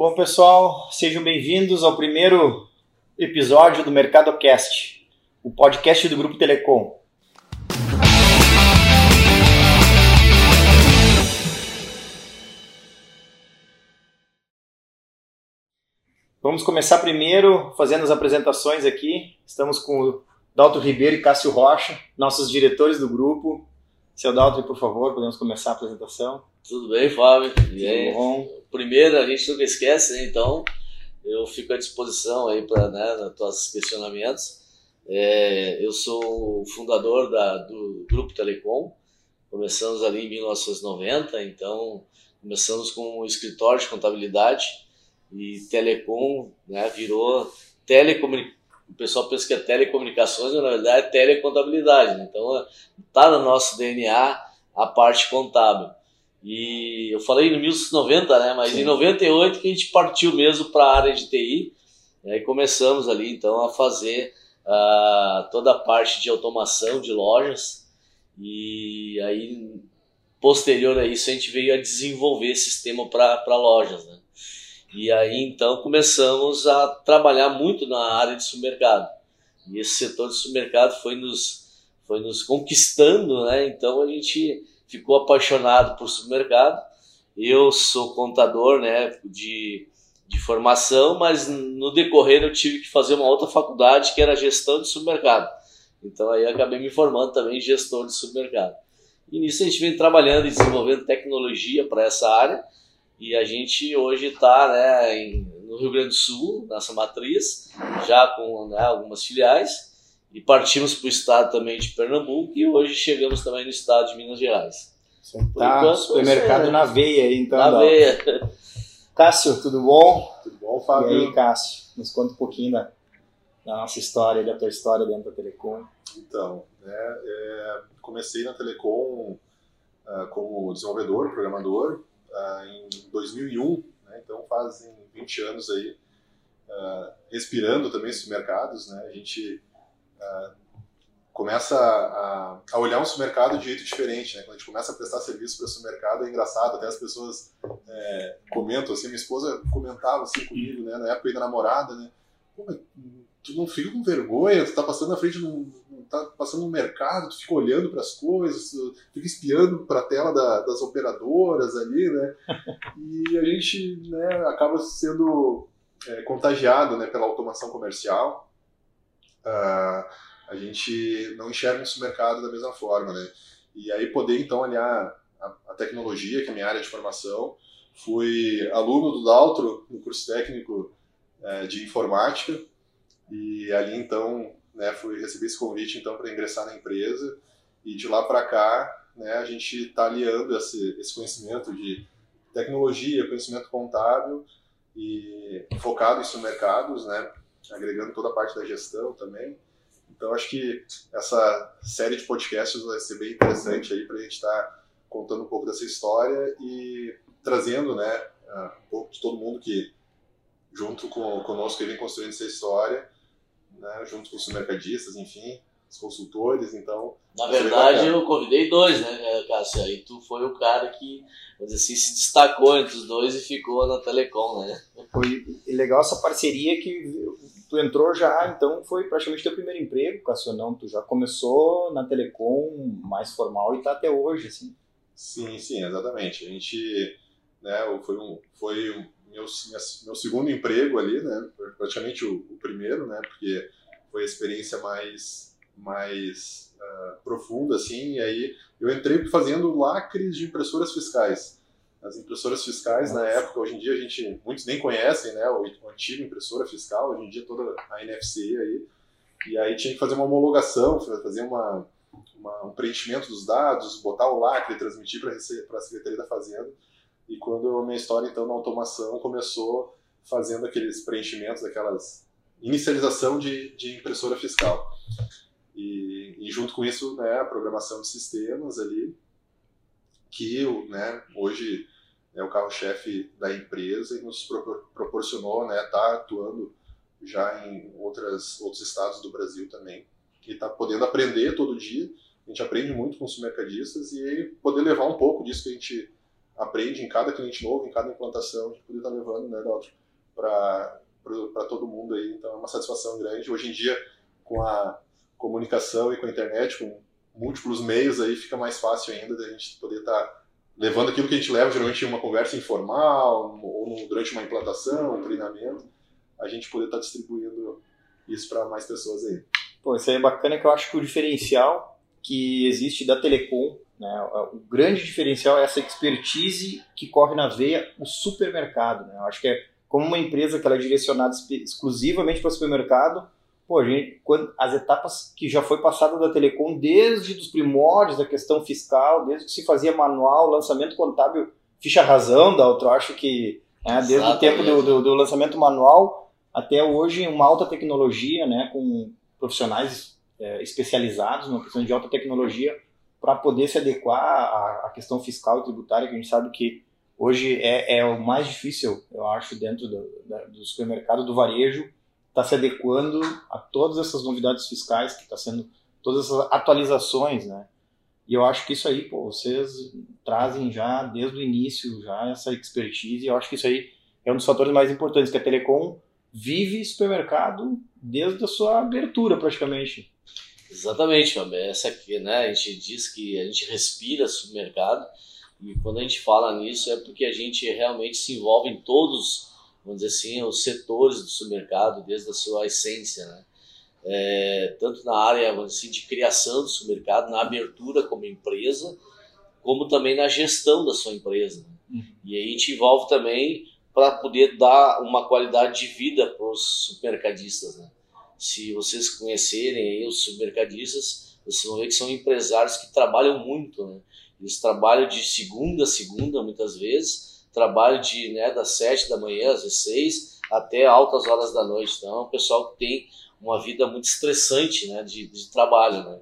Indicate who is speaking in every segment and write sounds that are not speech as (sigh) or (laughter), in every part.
Speaker 1: Bom, pessoal, sejam bem-vindos ao primeiro episódio do MercadoCast, o podcast do Grupo Telecom. Vamos começar primeiro fazendo as apresentações aqui. Estamos com o Dalton Ribeiro e Cássio Rocha, nossos diretores do grupo. Seu Dalton, por favor, podemos começar a apresentação.
Speaker 2: Tudo bem, Fábio?
Speaker 1: E aí? Bom.
Speaker 2: Primeiro, a gente nunca esquece, né? Então, eu fico à disposição aí para né, os questionamentos. É, eu sou o fundador da, do Grupo Telecom. Começamos ali em 1990, então começamos com um escritório de contabilidade e telecom, né, virou telecomunicação. Pessoal pensa que é telecomunicações, mas na verdade é telecontabilidade. Né? Então está no nosso DNA a parte contábil. E eu falei em 1990, né, mas Sim. em 98 que a gente partiu mesmo para a área de TI né, e começamos ali então a fazer uh, toda a parte de automação de lojas e aí posterior a isso a gente veio a desenvolver sistema para lojas, né? E aí então começamos a trabalhar muito na área de supermercado. E esse setor de supermercado foi nos, foi nos conquistando, né? Então a gente ficou apaixonado por supermercado. Eu sou contador, né, de, de formação, mas no decorrer eu tive que fazer uma outra faculdade que era gestão de supermercado. Então aí acabei me formando também em gestor de supermercado. E nisso a gente vem trabalhando e desenvolvendo tecnologia para essa área e a gente hoje está né, em, no Rio Grande do Sul, nessa matriz, já com né, algumas filiais, e partimos para o estado também de Pernambuco e hoje chegamos também no estado de Minas Gerais.
Speaker 1: Tá, enquanto, supermercado é, na veia aí, então.
Speaker 2: Na veia.
Speaker 1: Cássio, tudo bom?
Speaker 3: Tudo bom, Fábio?
Speaker 1: E aí, Cássio, nos conta um pouquinho da, da nossa história, da tua história dentro da Telecom.
Speaker 3: Então, né, é, comecei na Telecom uh, como desenvolvedor, programador, uh, em 2001, né, então fazem 20 anos aí, uh, respirando também esses mercados, né, a gente uh, começa a, a, olhar um supermercado de jeito diferente, né, quando a gente começa a prestar serviço para o supermercado é engraçado, até as pessoas é, comentam, assim, minha esposa comentava assim comigo, né, na época ainda namorada, né, tu não fica com vergonha, tu tá passando na frente de tá passando no mercado, tu fica olhando para as coisas, fica espiando para a tela da, das operadoras ali, né? (laughs) E a gente né, acaba sendo é, contagiado né, pela automação comercial. Uh, a gente não enxerga esse mercado da mesma forma, né? E aí poder então aliar a, a tecnologia, que é a minha área de formação, fui aluno do Daltro no curso técnico é, de informática e ali então né, fui receber esse convite então para ingressar na empresa e de lá para cá, né, a gente está aliando esse, esse conhecimento de tecnologia, conhecimento contábil e focado em mercados, né, agregando toda a parte da gestão também. Então acho que essa série de podcasts vai ser bem interessante aí para a gente estar tá contando um pouco dessa história e trazendo, né, um pouco de todo mundo que junto com conosco vem construindo essa história né, junto com os mercadistas, enfim, os consultores, então...
Speaker 2: Na verdade, eu convidei dois, né, Cássio? Aí tu foi o cara que, vamos assim, se destacou entre os dois e ficou na Telecom, né?
Speaker 1: Foi legal essa parceria que tu entrou já, então foi praticamente teu primeiro emprego, Cássio, não? Tu já começou na Telecom mais formal e tá até hoje, assim.
Speaker 3: Sim, sim, exatamente. A gente, né, foi um, foi um meu, meu segundo emprego ali, né? Praticamente o, o, primeiro, né? Porque foi a experiência mais, mais uh, profunda, assim. E aí eu entrei fazendo lacres de impressoras fiscais. As impressoras fiscais, Nossa. na época, hoje em dia a gente, muitos nem conhecem, né? O, o antigo impressora fiscal, hoje em dia toda a NFC aí. E aí tinha que fazer uma homologação, fazer uma, uma um preenchimento dos dados, botar o lacre, transmitir para a Secretaria da Fazenda. E quando a minha história, então, na automação começou fazendo aqueles preenchimentos, aquelas inicialização de, de impressora fiscal. E, e, junto com isso, né, a programação de sistemas ali, que né, hoje é o carro-chefe da empresa e nos proporcionou estar né, tá atuando já em outras, outros estados do Brasil também. E está podendo aprender todo dia. A gente aprende muito com os mercadistas e poder levar um pouco disso que a gente aprende em cada cliente novo, em cada implantação, a gente poder estar tá levando, né, para todo mundo aí. Então é uma satisfação grande. Hoje em dia, com a comunicação e com a internet, com múltiplos meios aí, fica mais fácil ainda da gente poder estar tá levando aquilo que a gente leva geralmente em uma conversa informal ou durante uma implantação, um treinamento, a gente poder estar tá distribuindo isso para mais pessoas aí.
Speaker 1: Pô, isso aí é bacana que eu acho que o diferencial que existe da Telecom, né, o grande diferencial é essa expertise que corre na veia o supermercado. Né? Eu acho que é como uma empresa que ela é direcionada exclusivamente para o supermercado, pô, gente, quando, as etapas que já foi passada da Telecom, desde os primórdios da questão fiscal, desde que se fazia manual, lançamento contábil, ficha razão da outro, acho que né, desde o tempo do, do, do, lançamento manual até hoje uma alta tecnologia, né, com profissionais é, especializados numa questão de alta tecnologia para poder se adequar à, à, questão fiscal e tributária, que a gente sabe que hoje é, é o mais difícil, eu acho, dentro do, do supermercado, do varejo, está se adequando a todas essas novidades fiscais que está sendo todas essas atualizações, né? E eu acho que isso aí, pô, vocês trazem já desde o início já essa expertise. E eu acho que isso aí é um dos fatores mais importantes que a Telecom vive supermercado desde a sua abertura praticamente.
Speaker 2: Exatamente, essa aqui, né? A gente diz que a gente respira supermercado e quando a gente fala nisso é porque a gente realmente se envolve em todos vamos dizer assim, os setores do supermercado desde a sua essência, né? É, tanto na área assim, de criação do supermercado, na abertura como empresa, como também na gestão da sua empresa. Né? Uhum. E aí a gente envolve também para poder dar uma qualidade de vida para os supermercadistas. Né? Se vocês conhecerem os supermercadistas, vocês vão ver que são empresários que trabalham muito. Né? Eles trabalham de segunda a segunda, muitas vezes, trabalho de, né, das 7 da manhã às 6 até altas horas da noite. Então, é um pessoal que tem uma vida muito estressante né, de, de trabalho. Né?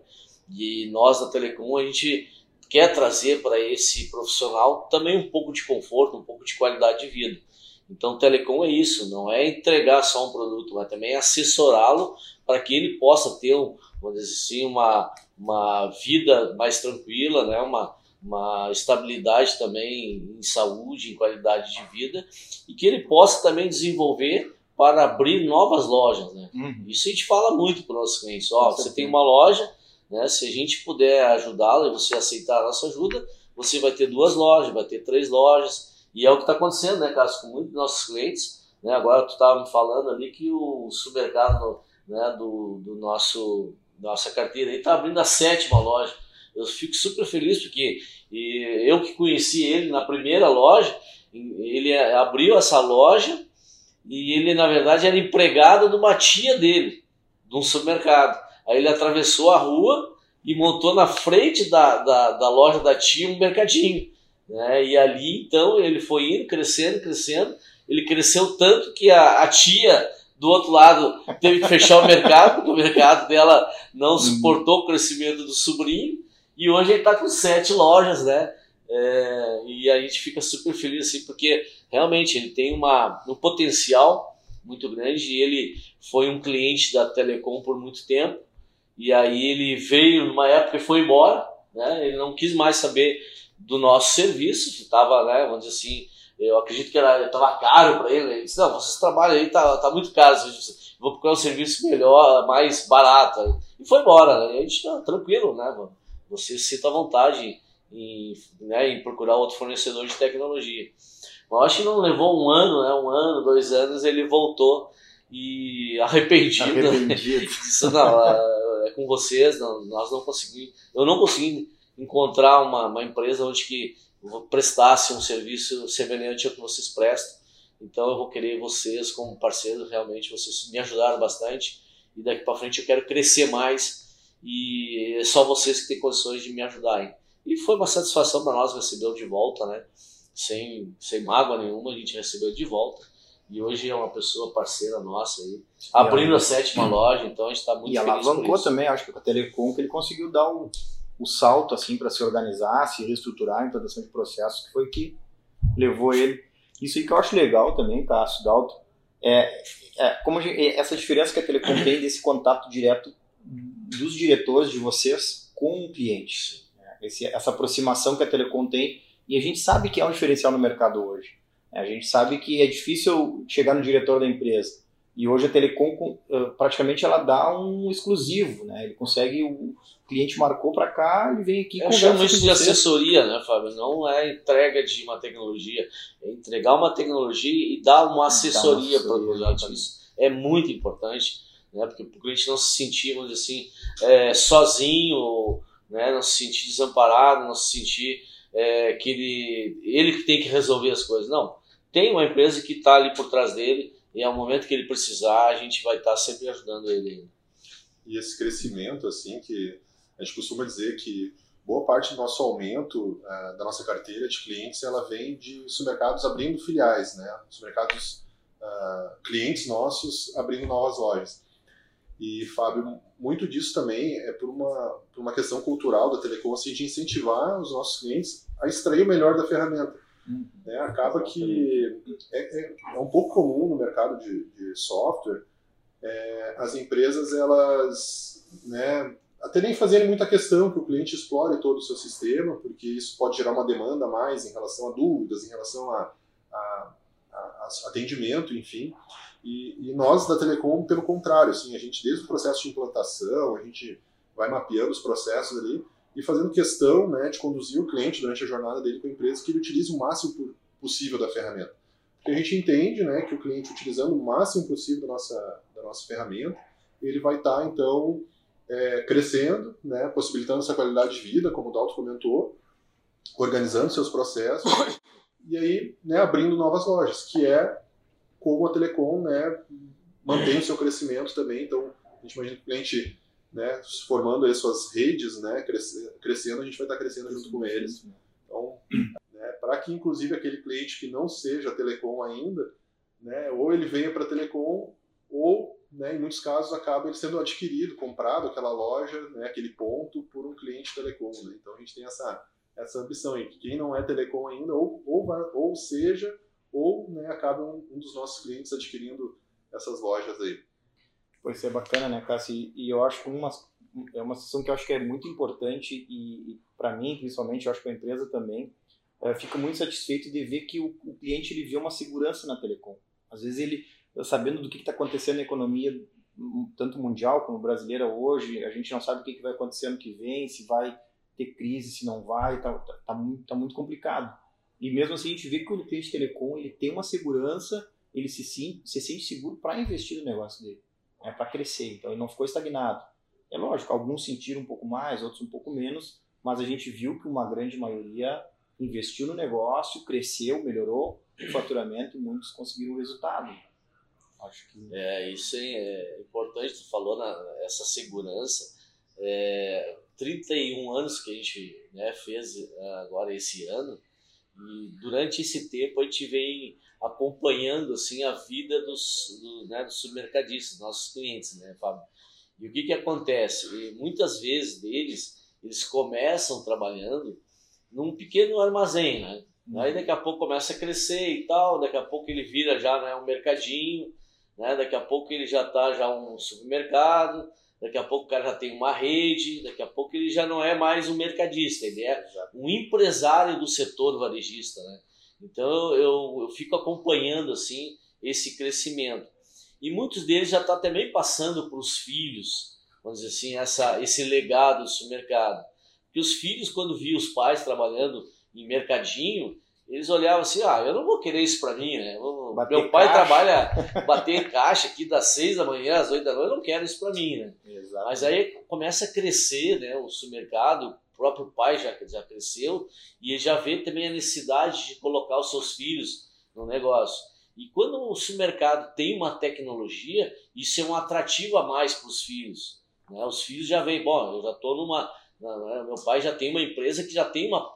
Speaker 2: E nós da Telecom, a gente quer trazer para esse profissional também um pouco de conforto, um pouco de qualidade de vida. Então, Telecom é isso, não é entregar só um produto, mas também assessorá-lo para que ele possa ter, um, vamos dizer assim, uma, uma vida mais tranquila, né? uma, uma estabilidade também em saúde, em qualidade de vida e que ele possa também desenvolver para abrir novas lojas, né? Uhum. Isso a gente fala muito para os nossos clientes. Ó, você tem uma loja, né? Se a gente puder ajudá-la e você aceitar a nossa ajuda, você vai ter duas lojas, vai ter três lojas e é o que está acontecendo, né, Cássio, com muitos nossos clientes. Né? Agora tu estava me falando ali que o supermercado né, do, do nosso nossa carteira está abrindo a sétima loja eu fico super feliz porque eu que conheci ele na primeira loja, ele abriu essa loja e ele na verdade era empregado de uma tia dele, de um supermercado. Aí ele atravessou a rua e montou na frente da, da, da loja da tia um mercadinho. Né? E ali então ele foi indo, crescendo, crescendo. Ele cresceu tanto que a, a tia do outro lado teve que fechar o mercado, porque o mercado dela não uhum. suportou o crescimento do sobrinho. E hoje ele está com sete lojas, né? É, e a gente fica super feliz assim, porque realmente ele tem uma, um potencial muito grande. E ele foi um cliente da Telecom por muito tempo. E aí ele veio numa época e foi embora. Né? Ele não quis mais saber do nosso serviço. Estava, né, vamos dizer assim, eu acredito que era estava caro para ele. Ele disse: Não, vocês trabalham aí, tá, tá muito caro. Vou procurar um serviço melhor, mais barato. E foi embora. Né? E a gente, tranquilo, né, mano? Você se sinta à vontade em, né, em procurar outro fornecedor de tecnologia. Mas acho que não levou um ano, né, um ano, dois anos, ele voltou e (laughs) arrependido. arrependido. Disse, não, é, é com vocês, não, nós não conseguimos, eu não consegui encontrar uma, uma empresa onde que prestasse um serviço semelhante ao que vocês prestam. Então eu vou querer vocês como parceiros, realmente vocês me ajudaram bastante e daqui para frente eu quero crescer mais e é só vocês que têm condições de me ajudarem. E foi uma satisfação para nós recebê-lo de volta, né? Sem, sem mágoa nenhuma, a gente recebeu de volta. E hoje é uma pessoa parceira nossa aí, abrindo a sétima loja, então a gente está muito e feliz. E alavancou
Speaker 1: também, acho que com a Telecom, que ele conseguiu dar o, o salto assim para se organizar, se reestruturar a implantação de processos, que foi que levou ele. Isso aí que eu acho legal também, Cássio Dalto, é, é como essa diferença que a Telecom tem desse contato direto dos diretores de vocês com o cliente. Esse, essa aproximação que a Telecom tem E a gente sabe que é um diferencial no mercado hoje. A gente sabe que é difícil chegar no diretor da empresa. E hoje a Telecom praticamente ela dá um exclusivo, né? Ele consegue o cliente marcou para cá e vem aqui.
Speaker 2: Eu chamo isso de assessoria, né, Fábio? Não é entrega de uma tecnologia, é entregar uma tecnologia e dar uma assessoria para o cliente. Isso é muito importante, né? Porque o cliente não se sentir, vamos dizer assim, é, sozinho, né? Não se sentir desamparado, não se sentir é, que ele ele que tem que resolver as coisas. Não, tem uma empresa que está ali por trás dele e ao momento que ele precisar, a gente vai estar tá sempre ajudando ele.
Speaker 3: E esse crescimento, assim, que a gente costuma dizer que boa parte do nosso aumento uh, da nossa carteira de clientes, ela vem de supermercados abrindo filiais, né? Supermercados uh, clientes nossos abrindo novas lojas. E, Fábio, muito disso também é por uma, por uma questão cultural da Telecom, assim, de incentivar os nossos clientes a extrair o melhor da ferramenta. Né? Acaba que é, é, é, um pouco comum no mercado de, de software é, as empresas elas né, até nem fazerem muita questão que o cliente explore todo o seu sistema, porque isso pode gerar uma demanda a mais em relação a dúvidas, em relação a, a, a, a atendimento, enfim. E, e, nós da Telecom, pelo contrário, assim, a gente desde o processo de implantação, a gente vai mapeando os processos ali e fazendo questão né, de conduzir o cliente durante a jornada dele com a empresa que ele utilize o máximo possível da ferramenta. Porque a gente entende né, que o cliente utilizando o máximo possível da nossa, da nossa ferramenta, ele vai estar, tá, então, é, crescendo, né, possibilitando essa qualidade de vida, como o Dalton comentou, organizando seus processos e aí né, abrindo novas lojas, que é como a Telecom né, mantém o seu crescimento também. Então, a gente imagina que o cliente né, formando aí suas redes, né, crescendo, a gente vai estar crescendo junto com eles. Então, né, para que inclusive aquele cliente que não seja telecom ainda, né, ou ele venha para telecom, ou né, em muitos casos acaba ele sendo adquirido, comprado aquela loja, né, aquele ponto por um cliente telecom. Né? Então a gente tem essa essa ambição aí, que quem não é telecom ainda, ou, ou, ou seja, ou né, acaba um, um dos nossos clientes adquirindo essas lojas aí.
Speaker 1: Pois é bacana, né, Cássio? E eu acho que uma, é uma situação que eu acho que é muito importante e, e para mim, principalmente, eu acho que a empresa também, é, fica muito satisfeito de ver que o, o, cliente ele vê uma segurança na telecom. Às vezes ele, sabendo do que está acontecendo na economia, tanto mundial como brasileira hoje, a gente não sabe o que, que vai acontecer ano que vem, se vai ter crise, se não vai, tá, tá, tá, muito, tá muito complicado. E mesmo assim a gente vê que o cliente telecom ele tem uma segurança, ele se, se sente seguro para investir no negócio dele é para crescer. Então ele não ficou estagnado. É lógico, alguns sentiram um pouco mais, outros um pouco menos, mas a gente viu que uma grande maioria investiu no negócio, cresceu, melhorou o faturamento e muitos conseguiram o resultado.
Speaker 2: Acho que é isso é importante. Tu falou na essa segurança. É, 31 anos que a gente né, fez agora esse ano e durante esse tempo a gente vem acompanhando assim a vida dos, do, né, dos supermercadistas, nossos clientes, né, Fábio? E o que que acontece? E muitas vezes deles, eles começam trabalhando num pequeno armazém, né? Uhum. Aí daqui a pouco começa a crescer e tal, daqui a pouco ele vira já né, um mercadinho, né? Daqui a pouco ele já tá já um supermercado, daqui a pouco o cara já tem uma rede, daqui a pouco ele já não é mais um mercadista, ele é um empresário do setor varejista, né? Então eu, eu fico acompanhando assim esse crescimento. E muitos deles já estão tá também passando para os filhos, vamos dizer assim, essa, esse legado do supermercado. Porque os filhos, quando viam os pais trabalhando em mercadinho, eles olhavam assim, ah, eu não vou querer isso para mim, né? Meu pai caixa. trabalha (laughs) bater caixa aqui das seis da manhã às oito da noite, eu não quero isso para mim, né? Exato. Mas aí começa a crescer, né, o supermercado, próprio pai já, já cresceu e já vê também a necessidade de colocar os seus filhos no negócio. E quando o supermercado tem uma tecnologia, isso é um atrativo a mais para os filhos. Né? Os filhos já vêm, bom, eu já estou numa. Né, meu pai já tem uma empresa que já tem uma,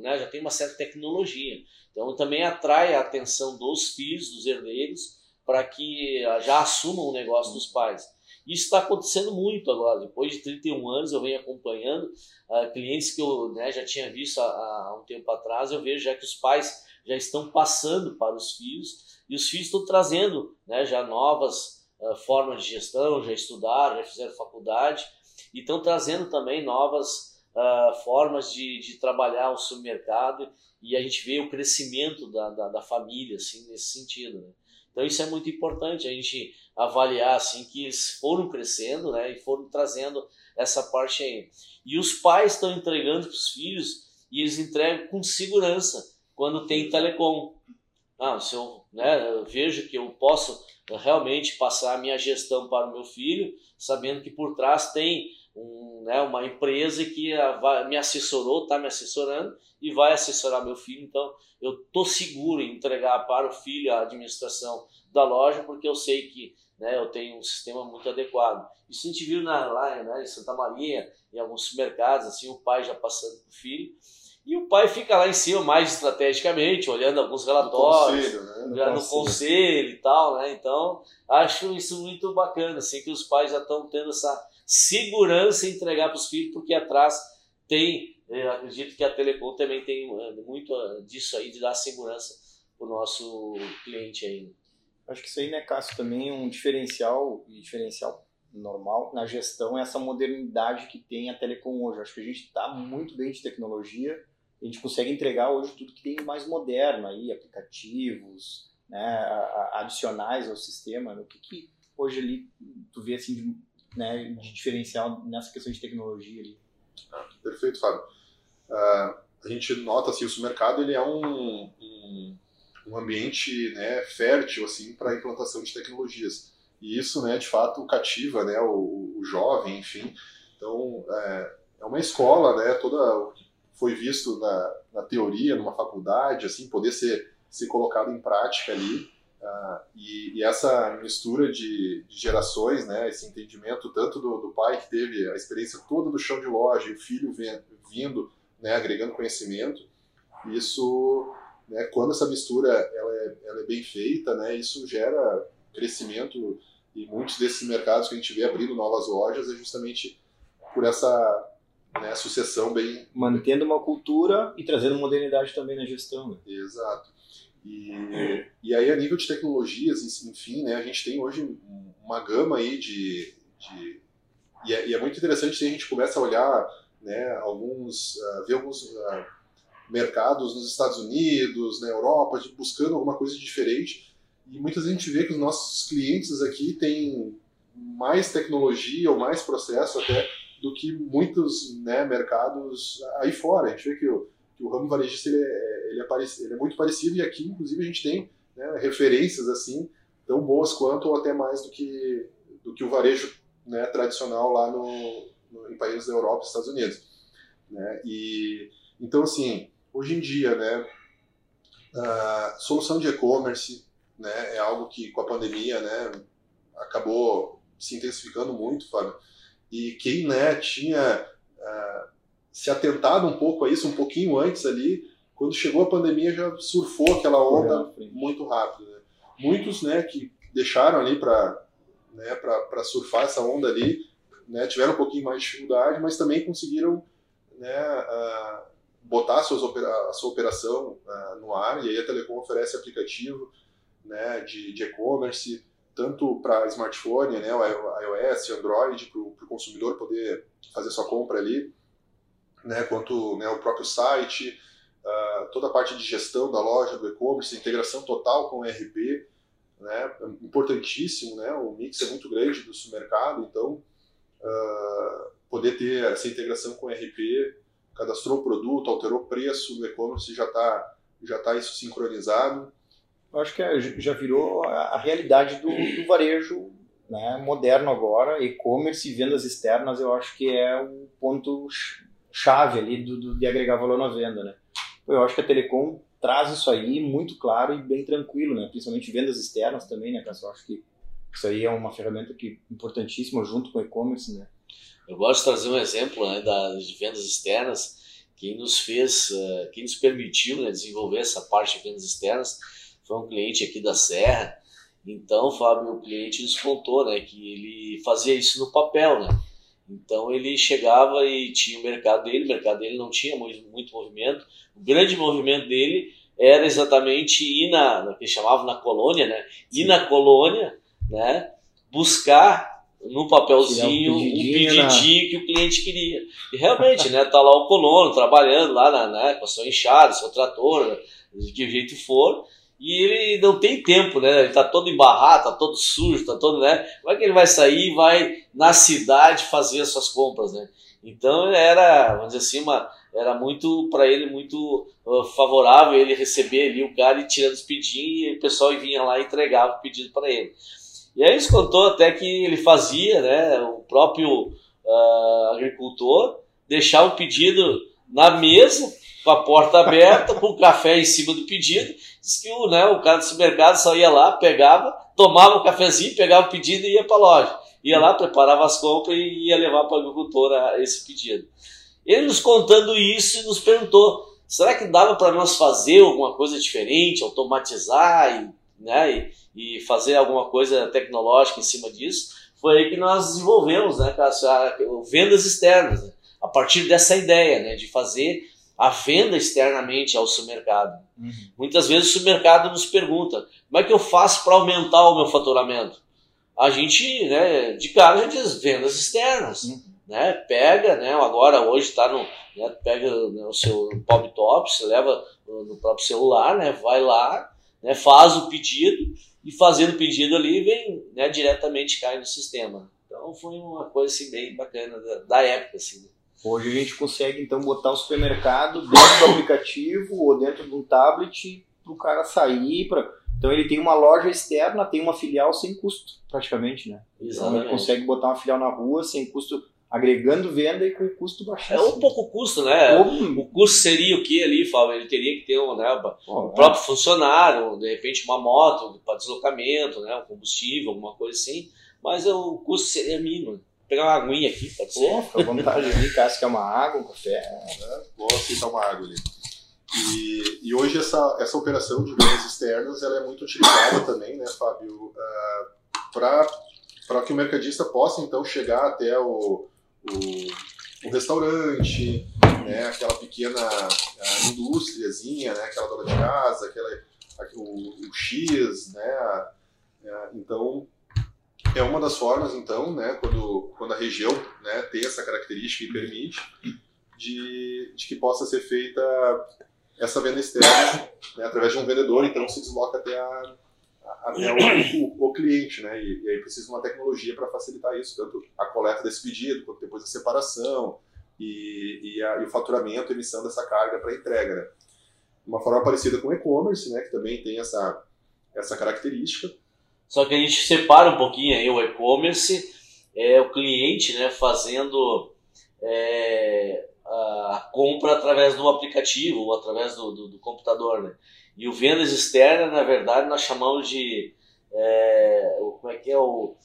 Speaker 2: né, já tem uma certa tecnologia. Então também atrai a atenção dos filhos, dos herdeiros, para que já assumam o negócio dos pais. Isso está acontecendo muito agora. Depois de 31 anos, eu venho acompanhando uh, clientes que eu né, já tinha visto há, há, um tempo atrás. Eu vejo já que os pais já estão passando para os filhos e os filhos estão trazendo né, já novas uh, formas de gestão, já estudaram, já fizeram faculdade e estão trazendo também novas uh, formas de, de trabalhar o supermercado e a gente vê o crescimento da, da, da família, assim, nesse sentido, né? Então isso é muito importante a gente avaliar assim que eles foram crescendo, né, e foram trazendo essa parte aí. E os pais estão entregando para os filhos e eles entregam com segurança quando tem telecom. Ah, se eu, né, eu vejo que eu posso realmente passar a minha gestão para o meu filho, sabendo que por trás tem um, né, uma empresa que a, me assessorou, está me assessorando e vai assessorar meu filho. Então, eu estou seguro em entregar para o filho a administração da loja, porque eu sei que né, eu tenho um sistema muito adequado. Isso a gente viu na, lá né, em Santa Maria, em alguns supermercados, assim, o pai já passando para o filho. E o pai fica lá em cima mais estrategicamente, olhando alguns relatórios, no conselho, né? no, no conselho e tal, né? Então, acho isso muito bacana, assim, que os pais já estão tendo essa segurança entregar para os filhos, porque atrás tem, eu acredito que a Telecom também tem eh, muito eh, disso aí, de dar segurança para o nosso cliente aí.
Speaker 1: Acho que isso aí, né, Cássio, também é um diferencial, diferencial normal na gestão é essa modernidade que tem a Telecom hoje. Acho que a gente está muito bem de tecnologia, a gente consegue entregar hoje tudo que tem mais moderno aí, aplicativos, né, adicionais ao sistema. O que, que hoje ali tu vê assim de né, de diferencial nessa questão de tecnologia ali.
Speaker 3: Ah, perfeito, Fábio. Uh, a gente nota assim, o mercado ele é um, um, um ambiente né, fértil assim para a implantação de tecnologias e isso né, de fato cativa né, o, o jovem, enfim. Então é, é uma escola, né, toda foi visto na, na teoria, numa faculdade, assim, poder ser, ser colocado em prática ali Uh, e, e, essa mistura de, de, gerações, né, esse entendimento tanto do, do, pai que teve a experiência toda do chão de loja e o filho vem, vindo, né, agregando conhecimento, isso, né, quando essa mistura ela é, ela é, bem feita, né, isso gera crescimento e muitos desses mercados que a gente vê abrindo novas lojas é justamente por essa né, sucessão bem
Speaker 1: mantendo uma cultura e trazendo modernidade também na gestão. Né?
Speaker 3: Exato. E, e aí, a nível de tecnologias, enfim, né, a gente tem hoje uma gama aí de. de e, é, e é muito interessante se a gente começa a olhar né, alguns. Uh, ver alguns uh, mercados nos Estados Unidos, na Europa, buscando alguma coisa diferente. E muitas vezes a gente vê que os nossos clientes aqui têm mais tecnologia ou mais processo até do que muitos né, mercados aí fora. A gente vê que que o ramo varejista ele é, ele, é ele é muito parecido e aqui, inclusive, a gente tem né, referências assim tão boas quanto ou até mais do que, do que o varejo né, tradicional lá no, no, em países da Europa e Estados Unidos. Né? E, então, assim, hoje em dia, né, a solução de e-commerce né, é algo que com a pandemia né, acabou se intensificando muito, Fábio. E quem né, tinha uh, se atentado um pouco a isso, um pouquinho antes ali, quando chegou a pandemia já surfou aquela onda muito rápido. Né? Muitos né, que deixaram ali para né, surfar essa onda ali, né, tiveram um pouquinho mais de dificuldade, mas também conseguiram né, uh, botar a, a, sua operação uh, no ar, e aí a Telecom oferece aplicativo né, de e-commerce, tanto para smartphone, né, o iOS, Android, para o consumidor poder fazer sua compra ali, né, quanto né, o próprio site, uh, toda a parte de gestão da loja, do e-commerce, integração total com o ERP, né, importantíssimo, né, o mix é muito grande do supermercado, então uh, poder ter essa integração com o ERP, cadastrou o produto, alterou o preço no e-commerce, já está já tá isso sincronizado.
Speaker 1: Eu acho que é, já virou a realidade do, do varejo né, moderno agora, e-commerce e vendas externas, eu acho que é o ponto chave ali do, do, de agregar valor na venda, né? Eu acho que a Telecom traz isso aí muito claro e bem tranquilo, né? Principalmente vendas externas também, né, Eu acho que isso aí é uma ferramenta que importantíssima junto com o e-commerce, né?
Speaker 2: Eu gosto de trazer um exemplo né, das vendas externas. Quem nos fez, uh, quem nos permitiu né, desenvolver essa parte de vendas externas foi um cliente aqui da Serra. Então, Fábio, o cliente nos contou né, que ele fazia isso no papel, né? Então ele chegava e tinha o mercado dele, o mercado dele não tinha muito, muito movimento. O grande movimento dele era exatamente ir na, na que chamava na colônia, né? Ir na colônia, né? Buscar no papelzinho um pedidinho, um pedidinho que o cliente queria. E realmente, né, tá lá o colono trabalhando lá na, né, com a sua enxada, seu trator, de que jeito for, e ele não tem tempo, né? Ele tá todo embarrado, tá todo sujo, tá todo, né? Como é que ele vai sair e vai na cidade fazer as suas compras, né? Então era, vamos dizer assim, uma, era muito para ele muito uh, favorável ele receber ali o cara e tirando os pedinhos e o pessoal vinha lá e entregava o pedido para ele. E aí ele contou até que ele fazia, né, o próprio uh, agricultor deixar o pedido na mesa com a porta aberta, com o café em cima do pedido. Diz que o, né, o cara do supermercado só ia lá, pegava, tomava um cafezinho, pegava o pedido e ia para a loja. Ia lá, preparava as compras e ia levar para o agricultor esse pedido. Ele nos contando isso nos perguntou: será que dava para nós fazer alguma coisa diferente, automatizar e, né, e, e, fazer alguma coisa tecnológica em cima disso? Foi aí que nós desenvolvemos né, vendas externas, né, a partir dessa ideia né, de fazer a venda externamente ao supermercado. Uhum. Muitas vezes o supermercado nos pergunta: como é que eu faço para aumentar o meu faturamento? A gente, né, de cara, a gente diz vendas externas. Uhum né? Pega, né? Agora hoje está no, né? pega né, o seu pop top, você leva no próprio celular, né? Vai lá, né? Faz o pedido e fazendo o pedido ali vem, né? Diretamente cai no sistema. Então foi uma coisa assim bem bacana da, da época, assim. Né?
Speaker 1: Hoje a gente consegue então botar o supermercado dentro do aplicativo ou dentro de um tablet para o cara sair para então ele tem uma loja externa, tem uma filial sem custo, praticamente, né? Exatamente. Então ele consegue botar uma filial na rua sem custo agregando venda e com custo baixíssimo.
Speaker 2: É um pouco custo, né? O custo seria o que ali, Fábio? Ele teria que ter um, né, próprio é. funcionário, de repente uma moto para deslocamento, né, um combustível, alguma coisa assim, mas o custo seria mínimo. Vou pegar uma aguinha aqui, pode ser? Pô,
Speaker 1: fica à vontade ali, caso que é uma água, um café.
Speaker 3: É, vou aceitar uma água ali. E, e, hoje essa, essa operação de vendas externas ela é muito utilizada também, né, Fábio, uh, ah, para que o mercadista possa então chegar até o, o, o restaurante, né, aquela pequena uh, indústriazinha, né, aquela dona de casa, aquela, o, o X, né, uh, então é uma das formas então, né, quando, quando a região né, tem essa característica e permite, de, de que possa ser feita essa venda externa né, através de um vendedor, então se desloca até a, até o, o, cliente, né? E, e, aí precisa de uma tecnologia para facilitar isso, tanto a coleta desse pedido, quanto depois a separação e, e, a, e o faturamento, a emissão dessa carga para entrega. Né? Uma forma parecida com o e-commerce, né? Que também tem essa, essa característica.
Speaker 2: Só que a gente separa um pouquinho aí o e-commerce, é o cliente, né? Fazendo é, a compra através do aplicativo ou através do, do, do computador, né? E o vendas externa, na verdade, nós chamamos de. É, como é que é o.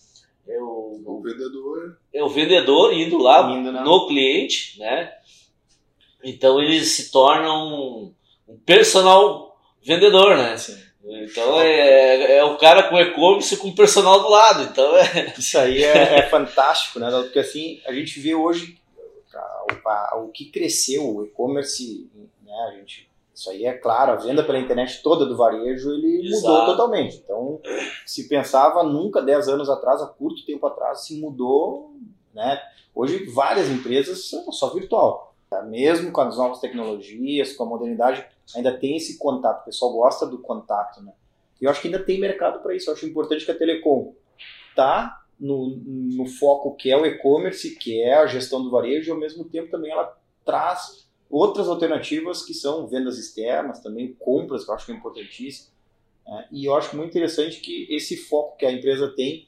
Speaker 3: É o, o vendedor.
Speaker 2: É o vendedor indo lá indo no cliente, né? Então ele se torna um, um personal vendedor, né? Sim. Então é, é o cara com e-commerce com o personal do lado. Então é...
Speaker 1: Isso aí é, é fantástico, né? Porque assim, a gente vê hoje o, o que cresceu, o e-commerce, né? A gente isso aí é claro, a venda pela internet toda do varejo ele Exato. mudou totalmente. Então, se pensava nunca 10 anos atrás, há curto tempo atrás, se mudou, né? Hoje várias empresas são só virtual. Tá? Mesmo com as novas tecnologias, com a modernidade, ainda tem esse contato. O pessoal gosta do contato, né? E eu acho que ainda tem mercado para isso. Eu acho importante que a Telecom tá no, no foco que é o e-commerce, que é a gestão do varejo, e ao mesmo tempo também ela traz Outras alternativas que são vendas externas, também compras, que eu acho que é importantíssimo. É, e eu acho muito interessante que esse foco que a empresa tem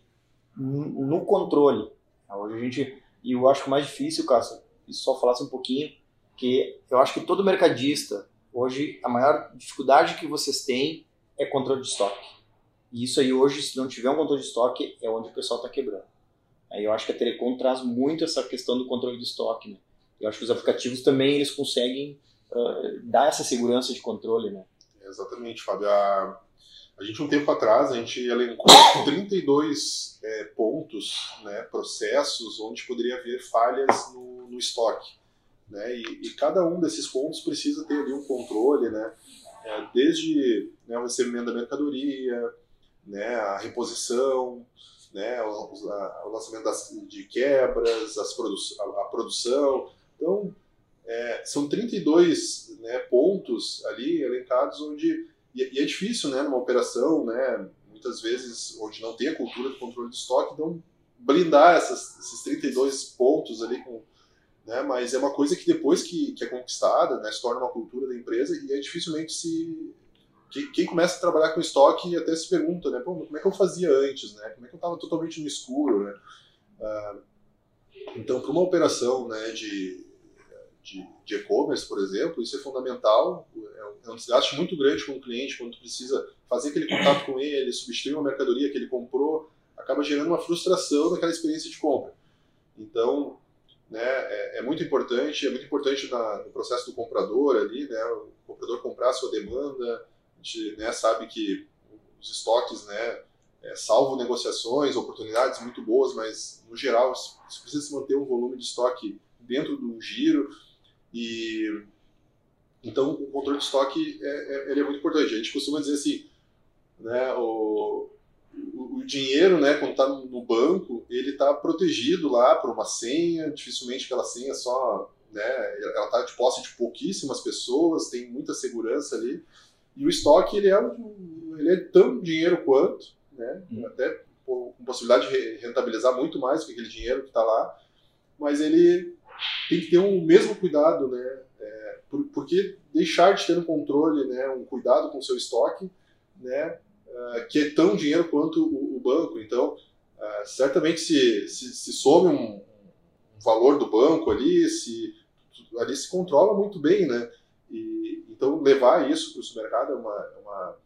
Speaker 1: no controle. Hoje a gente, e eu acho que o mais difícil, Cássio, e só falasse um pouquinho, que eu acho que todo mercadista, hoje, a maior dificuldade que vocês têm é controle de estoque. E isso aí hoje, se não tiver um controle de estoque, é onde o pessoal está quebrando. Aí eu acho que a Telecom traz muito essa questão do controle de estoque, né? Eu acho que os aplicativos também eles conseguem uh, dar essa segurança de controle, né?
Speaker 3: Exatamente, Fábio. A, a gente um tempo atrás a gente elencou 32 é, pontos, né, processos onde poderia haver falhas no, no estoque, né? E, e, cada um desses pontos precisa ter ali um controle, né? É, desde né, o recebimento da mercadoria, né, a reposição, né, o, a, o lançamento das, de quebras, as produ a, a, produção. Então, é, são 32 né, pontos ali elencados onde. E, e, é difícil, né, numa operação, né, muitas vezes, onde não tem a cultura do controle de estoque, então blindar essas, esses 32 pontos ali com. Né, mas é uma coisa que depois que, que é conquistada, né, se torna uma cultura da empresa e é dificilmente se, quem começa a trabalhar com estoque até se pergunta, né, Pô, como é que eu fazia antes, né? Como é que eu estava totalmente no escuro, né? Ah, então, para uma operação, né, de de e-commerce, por exemplo, isso é fundamental. É um desgaste muito grande com o cliente quando precisa fazer aquele contato com ele, substituir uma mercadoria que ele comprou, acaba gerando uma frustração naquela experiência de compra. Então, né, é, é muito importante, é muito importante na, no processo do comprador ali, né, o comprador comprar a sua demanda, a gente né, sabe que os estoques, né, é, salvo negociações, oportunidades muito boas, mas no geral você precisa se manter um volume de estoque dentro do giro e então o controle de estoque é, é, é muito importante. A gente costuma dizer assim, né, o, o, dinheiro, né, quando está no banco, ele está protegido lá por uma senha. Dificilmente aquela senha só, né, ela está de posse de pouquíssimas pessoas, tem muita segurança ali. E o estoque ele é, ele é tão dinheiro quanto, né? Hum. Até com possibilidade de rentabilizar muito mais que aquele dinheiro que está lá, mas ele tem que ter o um mesmo cuidado, né? É, por, porque deixar de ter um controle, né, um cuidado com o seu estoque, né, uh, que é tão dinheiro quanto o, o banco. Então, uh, certamente se, se, se some um, um, valor do banco ali, se ali se controla muito bem, né? E, então, levar isso para o supermercado é uma, é uma,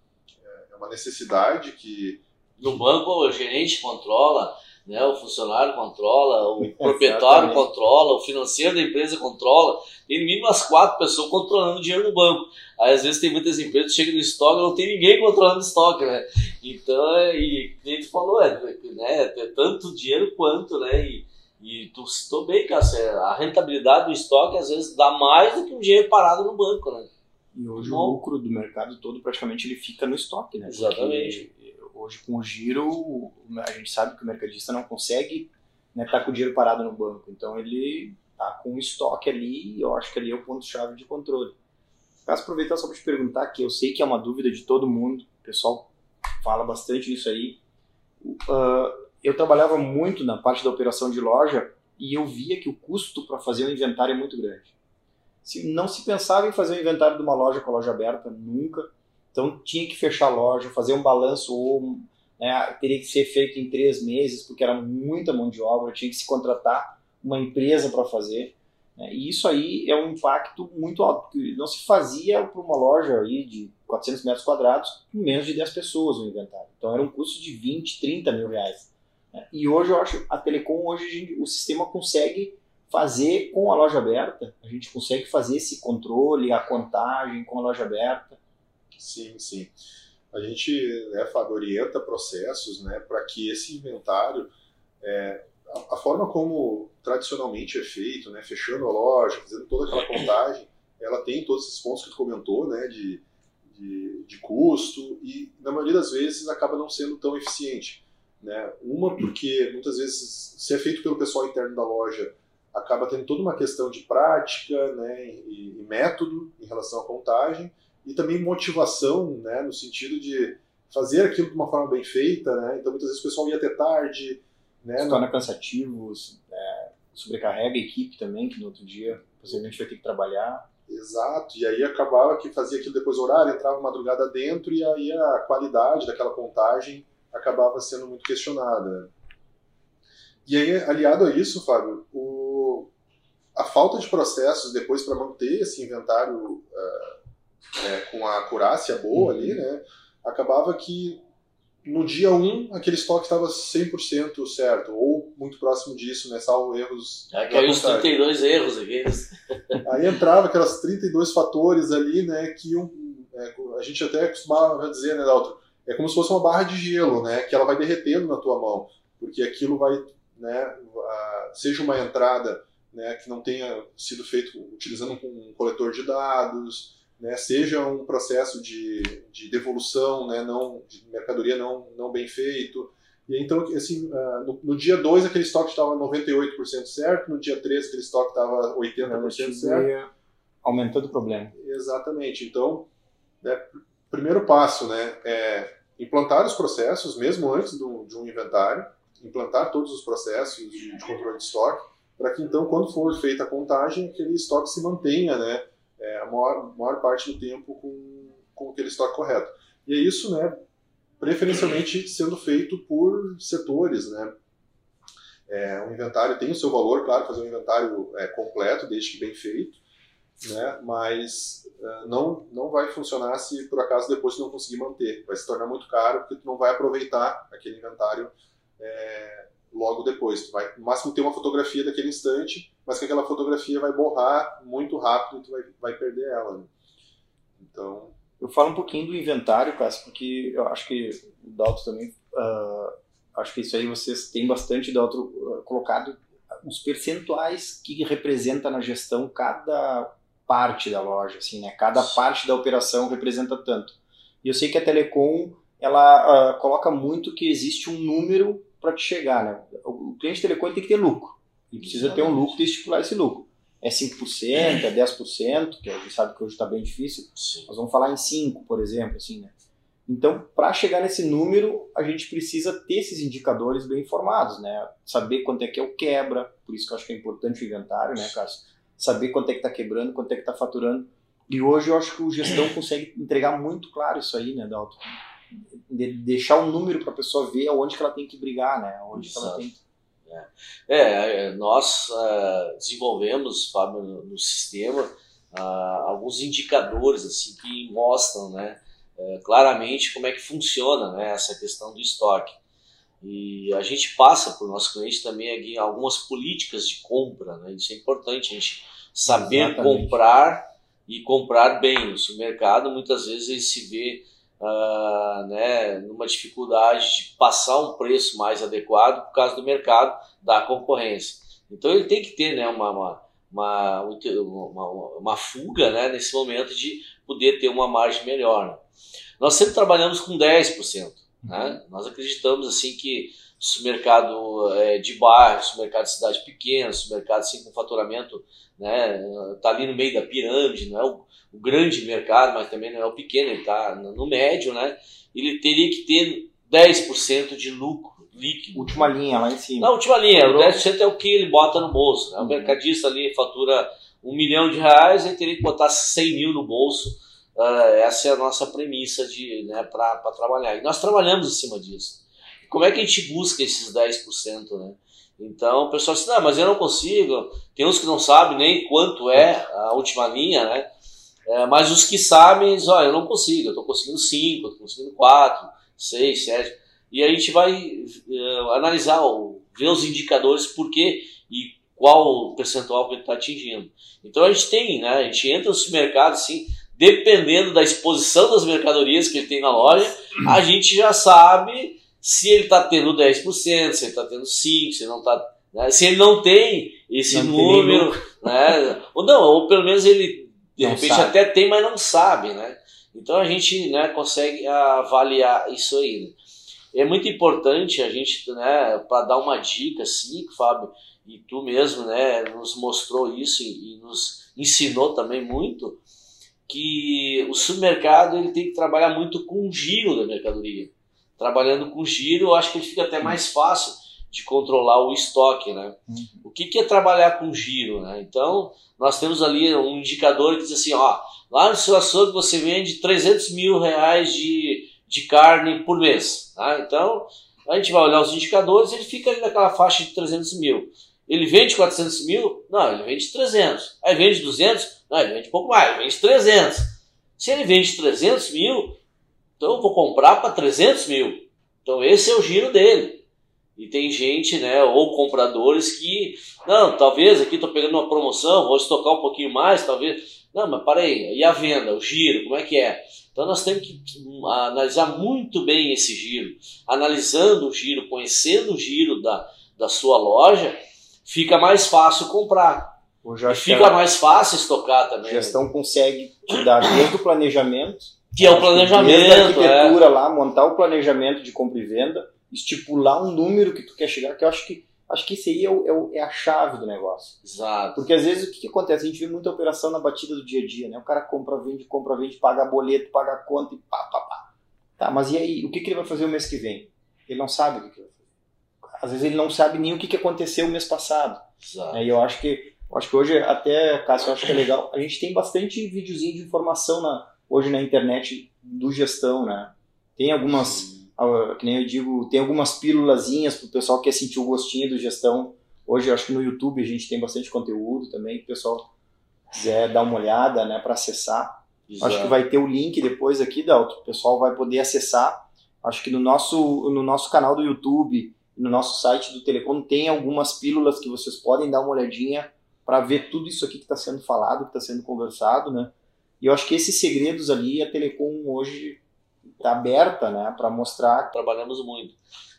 Speaker 3: é uma necessidade que...
Speaker 2: No banco, o gerente controla, né? o funcionário controla, o (laughs) proprietário controla, o financeiro da empresa controla. Tem no mínimo umas quatro pessoas controlando o dinheiro no banco. Aí às vezes tem muitas empresas que chegam no estoque não tem ninguém controlando o estoque, né? Então, é, e a gente falou, é, né, é tanto dinheiro quanto, né? E, e tu citou bem, Cássio, a rentabilidade do estoque às vezes dá mais do que um dinheiro parado no banco, né?
Speaker 1: E hoje Bom, o lucro do mercado todo praticamente ele fica no estoque, né?
Speaker 2: Exatamente.
Speaker 1: Porque hoje com o giro, a gente sabe que o mercadista não consegue né, tá com o dinheiro parado no banco. Então ele está com o estoque ali e eu acho que ali é o ponto-chave de controle. Caso aproveitar só para te perguntar, que eu sei que é uma dúvida de todo mundo, o pessoal fala bastante nisso aí. Uh, eu trabalhava muito na parte da operação de loja e eu via que o custo para fazer um inventário é muito grande. Se não se pensava em fazer o um inventário de uma loja com a loja aberta, nunca. Então tinha que fechar a loja, fazer um balanço ou né, teria que ser feito em três meses, porque era muita mão de obra, tinha que se contratar uma empresa para fazer. Né, e isso aí é um impacto muito alto, porque não se fazia para uma loja aí de 400 metros quadrados com menos de 10 pessoas no inventário. Então era um custo de 20, 30 mil reais. Né. E hoje eu acho a Telecom, hoje o sistema consegue fazer com a loja aberta, a gente consegue fazer esse controle, a contagem com a loja aberta.
Speaker 3: Sim, sim. A gente, né, Fábio, orienta processos né, para que esse inventário, é, a, a, forma como tradicionalmente é feito, né, fechando a loja, fazendo toda aquela contagem, ela tem todos esses pontos que tu comentou, né, de, de, de custo, e na maioria das vezes acaba não sendo tão eficiente. Né? Uma, porque muitas vezes, se é feito pelo pessoal interno da loja, acaba tendo toda uma questão de prática né, e, e método em relação à contagem, e também motivação, né, no sentido de fazer aquilo de uma forma bem feita, né? Então muitas vezes o pessoal ia até tarde, né?
Speaker 1: Se torna cansativo, é, sobrecarrega a equipe também, que no outro dia possivelmente vai ter que trabalhar.
Speaker 3: Exato, e aí acabava que fazia aquilo depois horário, entrava madrugada dentro e aí a qualidade daquela contagem acabava sendo muito questionada. E aí, aliado a isso, Fábio, o, a falta de processos depois para manter esse inventário uh, é, com a acurácia boa ali, uhum. né? Acabava que no dia 1 um, aquele estoque estava 100% certo, ou muito próximo disso, né? Salvo erros.
Speaker 2: É, caiu os 32 erros aqui.
Speaker 3: Aí entrava aquelas 32 fatores ali, né? Que um, é, a gente até costumava dizer, né, Dalton? É como se fosse uma barra de gelo, né? Que ela vai derretendo na tua mão, porque aquilo vai, né? Seja uma entrada né, que não tenha sido feito utilizando um coletor de dados, né, seja um processo de, de devolução né, não, de mercadoria não, não bem feito, E então, assim, uh, no, no, dia 2 aquele estoque estava 98% certo, no dia 3 aquele estoque estava 80% certo.
Speaker 1: Aumentando o problema.
Speaker 3: Exatamente. Então, né, primeiro passo, né, é implantar os processos, mesmo antes do, de um inventário, implantar todos os processos de, de controle de estoque, para que então, quando for feita a contagem, aquele estoque se mantenha, né, é, a maior, maior parte do tempo com, com aquele estoque correto. E é isso, né, preferencialmente sendo feito por setores, né. É, o inventário tem o seu valor, claro, fazer um inventário é, completo, desde que bem feito, né, mas uh, não, não vai funcionar se por acaso depois não conseguir manter. Vai se tornar muito caro porque tu não vai aproveitar aquele inventário é, logo depois. Tu vai, no máximo, ter uma fotografia daquele instante, mas que aquela fotografia vai borrar muito rápido e tu vai, vai perder ela. Né? Então.
Speaker 1: Eu falo um pouquinho do inventário, Cássio, porque eu acho que o Dalton também. Uh, acho que isso aí vocês têm bastante, Dalton, uh, colocado os percentuais que representa na gestão cada parte da loja, assim, né? Cada parte da operação representa tanto. E eu sei que a Telecom ela uh, coloca muito que existe um número para te chegar, né? O cliente telecom tem que ter lucro. E precisa Exatamente. ter um lucro e estipular esse lucro. É 5%, é 10%, que a gente sabe que hoje está bem difícil. Sim. Nós vamos falar em 5%, por exemplo, assim, né? Então, para chegar nesse número, a gente precisa ter esses indicadores bem informados, né? Saber quanto é que é o quebra, por isso que eu acho que é importante o inventário, né, Cássio? Saber quanto é que está quebrando, quanto é que está faturando. E hoje eu acho que o gestão consegue entregar muito claro isso aí, né, Dalton? de deixar um número para a pessoa ver aonde que ela tem que brigar, né? Onde que ela tem que...
Speaker 2: é. é, nós uh, desenvolvemos, Fábio, no, no sistema uh, alguns indicadores assim que mostram, né, uh, claramente como é que funciona, né, essa questão do estoque. E a gente passa para o nosso cliente também aqui algumas políticas de compra, né? Isso é importante, a gente saber Exatamente. comprar e comprar bem. No supermercado, muitas vezes ele se vê uh, né, numa dificuldade de passar um preço mais adequado por causa do mercado, da concorrência. Então ele tem que ter né, uma, uma, uma, uma, uma fuga né, nesse momento de poder ter uma margem melhor. Né? Nós sempre trabalhamos com 10%. Né? Nós acreditamos assim que supermercado é, de bairro, supermercado de cidade pequena, supermercado assim, com faturamento, né, tá ali no meio da pirâmide, não é o, o grande mercado, mas também não é o pequeno, ele está no médio, né? Ele teria que ter 10% de lucro líquido.
Speaker 1: Última linha, lá em cima.
Speaker 2: Na última linha, o 10% é o que ele bota no bolso. Né? O uhum. mercadista ali fatura um milhão de reais, ele teria que botar 100 mil no bolso. Uh, essa é a nossa premissa de, né, para trabalhar. E nós trabalhamos em cima disso. Como é que a gente busca esses 10%? Né? Então o pessoal diz, não, mas eu não consigo. Tem uns que não sabem nem quanto é a última linha, né? É, mas os que sabem, dizem, olha, eu não consigo, eu estou conseguindo 5, estou conseguindo 4, 6, 7. E a gente vai uh, analisar, ver os indicadores por quê e qual o percentual que ele está atingindo. Então a gente tem, né? A gente entra no supermercado assim, dependendo da exposição das mercadorias que ele tem na loja, a gente já sabe se ele está tendo 10%, se ele está tendo 5%, se ele não está. Né? Se ele não tem esse não número, tem né? ou não, ou pelo menos ele de não repente sabe. até tem, mas não sabe, né? Então a gente né, consegue avaliar isso aí. Né? É muito importante a gente, né, para dar uma dica assim, Fábio, e tu mesmo, né, nos mostrou isso e, e nos ensinou também muito, que o supermercado ele tem que trabalhar muito com o giro da mercadoria trabalhando com giro, eu acho que ele fica até mais fácil de controlar o estoque, né? Uhum. O que, que é trabalhar com giro, né? Então, nós temos ali um indicador que diz assim, ó, lá no seu açougue você vende 300 mil reais de, de carne por mês, tá? Então, a gente vai olhar os indicadores ele fica ali naquela faixa de 300 mil. Ele vende 400 mil? Não, ele vende 300. Aí vende 200? Não, ele vende pouco mais, vende 300. Se ele vende 300 mil, então eu vou comprar para 300 mil. Então esse é o giro dele. E tem gente, né, ou compradores que, não, talvez aqui estou pegando uma promoção, vou estocar um pouquinho mais, talvez. Não, mas para aí, e a venda, o giro, como é que é? Então nós temos que hum, analisar muito bem esse giro. Analisando o giro, conhecendo o giro da, da sua loja, fica mais fácil comprar. E fica mais fácil estocar também.
Speaker 1: A gestão consegue te dar desde o planejamento
Speaker 2: que é o planejamento.
Speaker 1: a arquitetura é. lá, montar o planejamento de compra e venda estipular um número que tu quer chegar, que eu acho que acho que isso aí é, o, é, o, é, a chave do negócio.
Speaker 2: Exato.
Speaker 1: Porque às vezes o que, que, acontece? A gente vê muita operação na batida do dia a dia, né? O cara compra, vende, compra, vende, paga boleto, paga conta e pá, pá, pá. Tá, mas e aí? O que, que ele vai fazer o mês que vem? Ele não sabe o que, que vai fazer. Às vezes ele não sabe nem o que, que aconteceu o mês passado.
Speaker 2: Exato.
Speaker 1: E eu acho que acho que hoje, até, Cássio, eu acho que é legal. A gente tem bastante videozinho de informação na, hoje na internet do gestão, né? Tem algumas, uh, que nem eu digo, tem algumas pílulazinhas para o pessoal que quer sentir o gostinho do gestão. Hoje, acho que no YouTube a gente tem bastante conteúdo também, que o pessoal quiser dar uma olhada, né, para acessar. Exato. Acho que vai ter o link depois aqui, Dalton. O pessoal vai poder acessar. Acho que no nosso, no nosso canal do YouTube, no nosso site do Telecom, tem algumas pílulas que vocês podem dar uma olhadinha para ver tudo isso aqui que está sendo falado, que está sendo conversado, né? E eu acho que esses segredos ali, a Telecom hoje está aberta, né, para mostrar.
Speaker 2: Trabalhamos muito,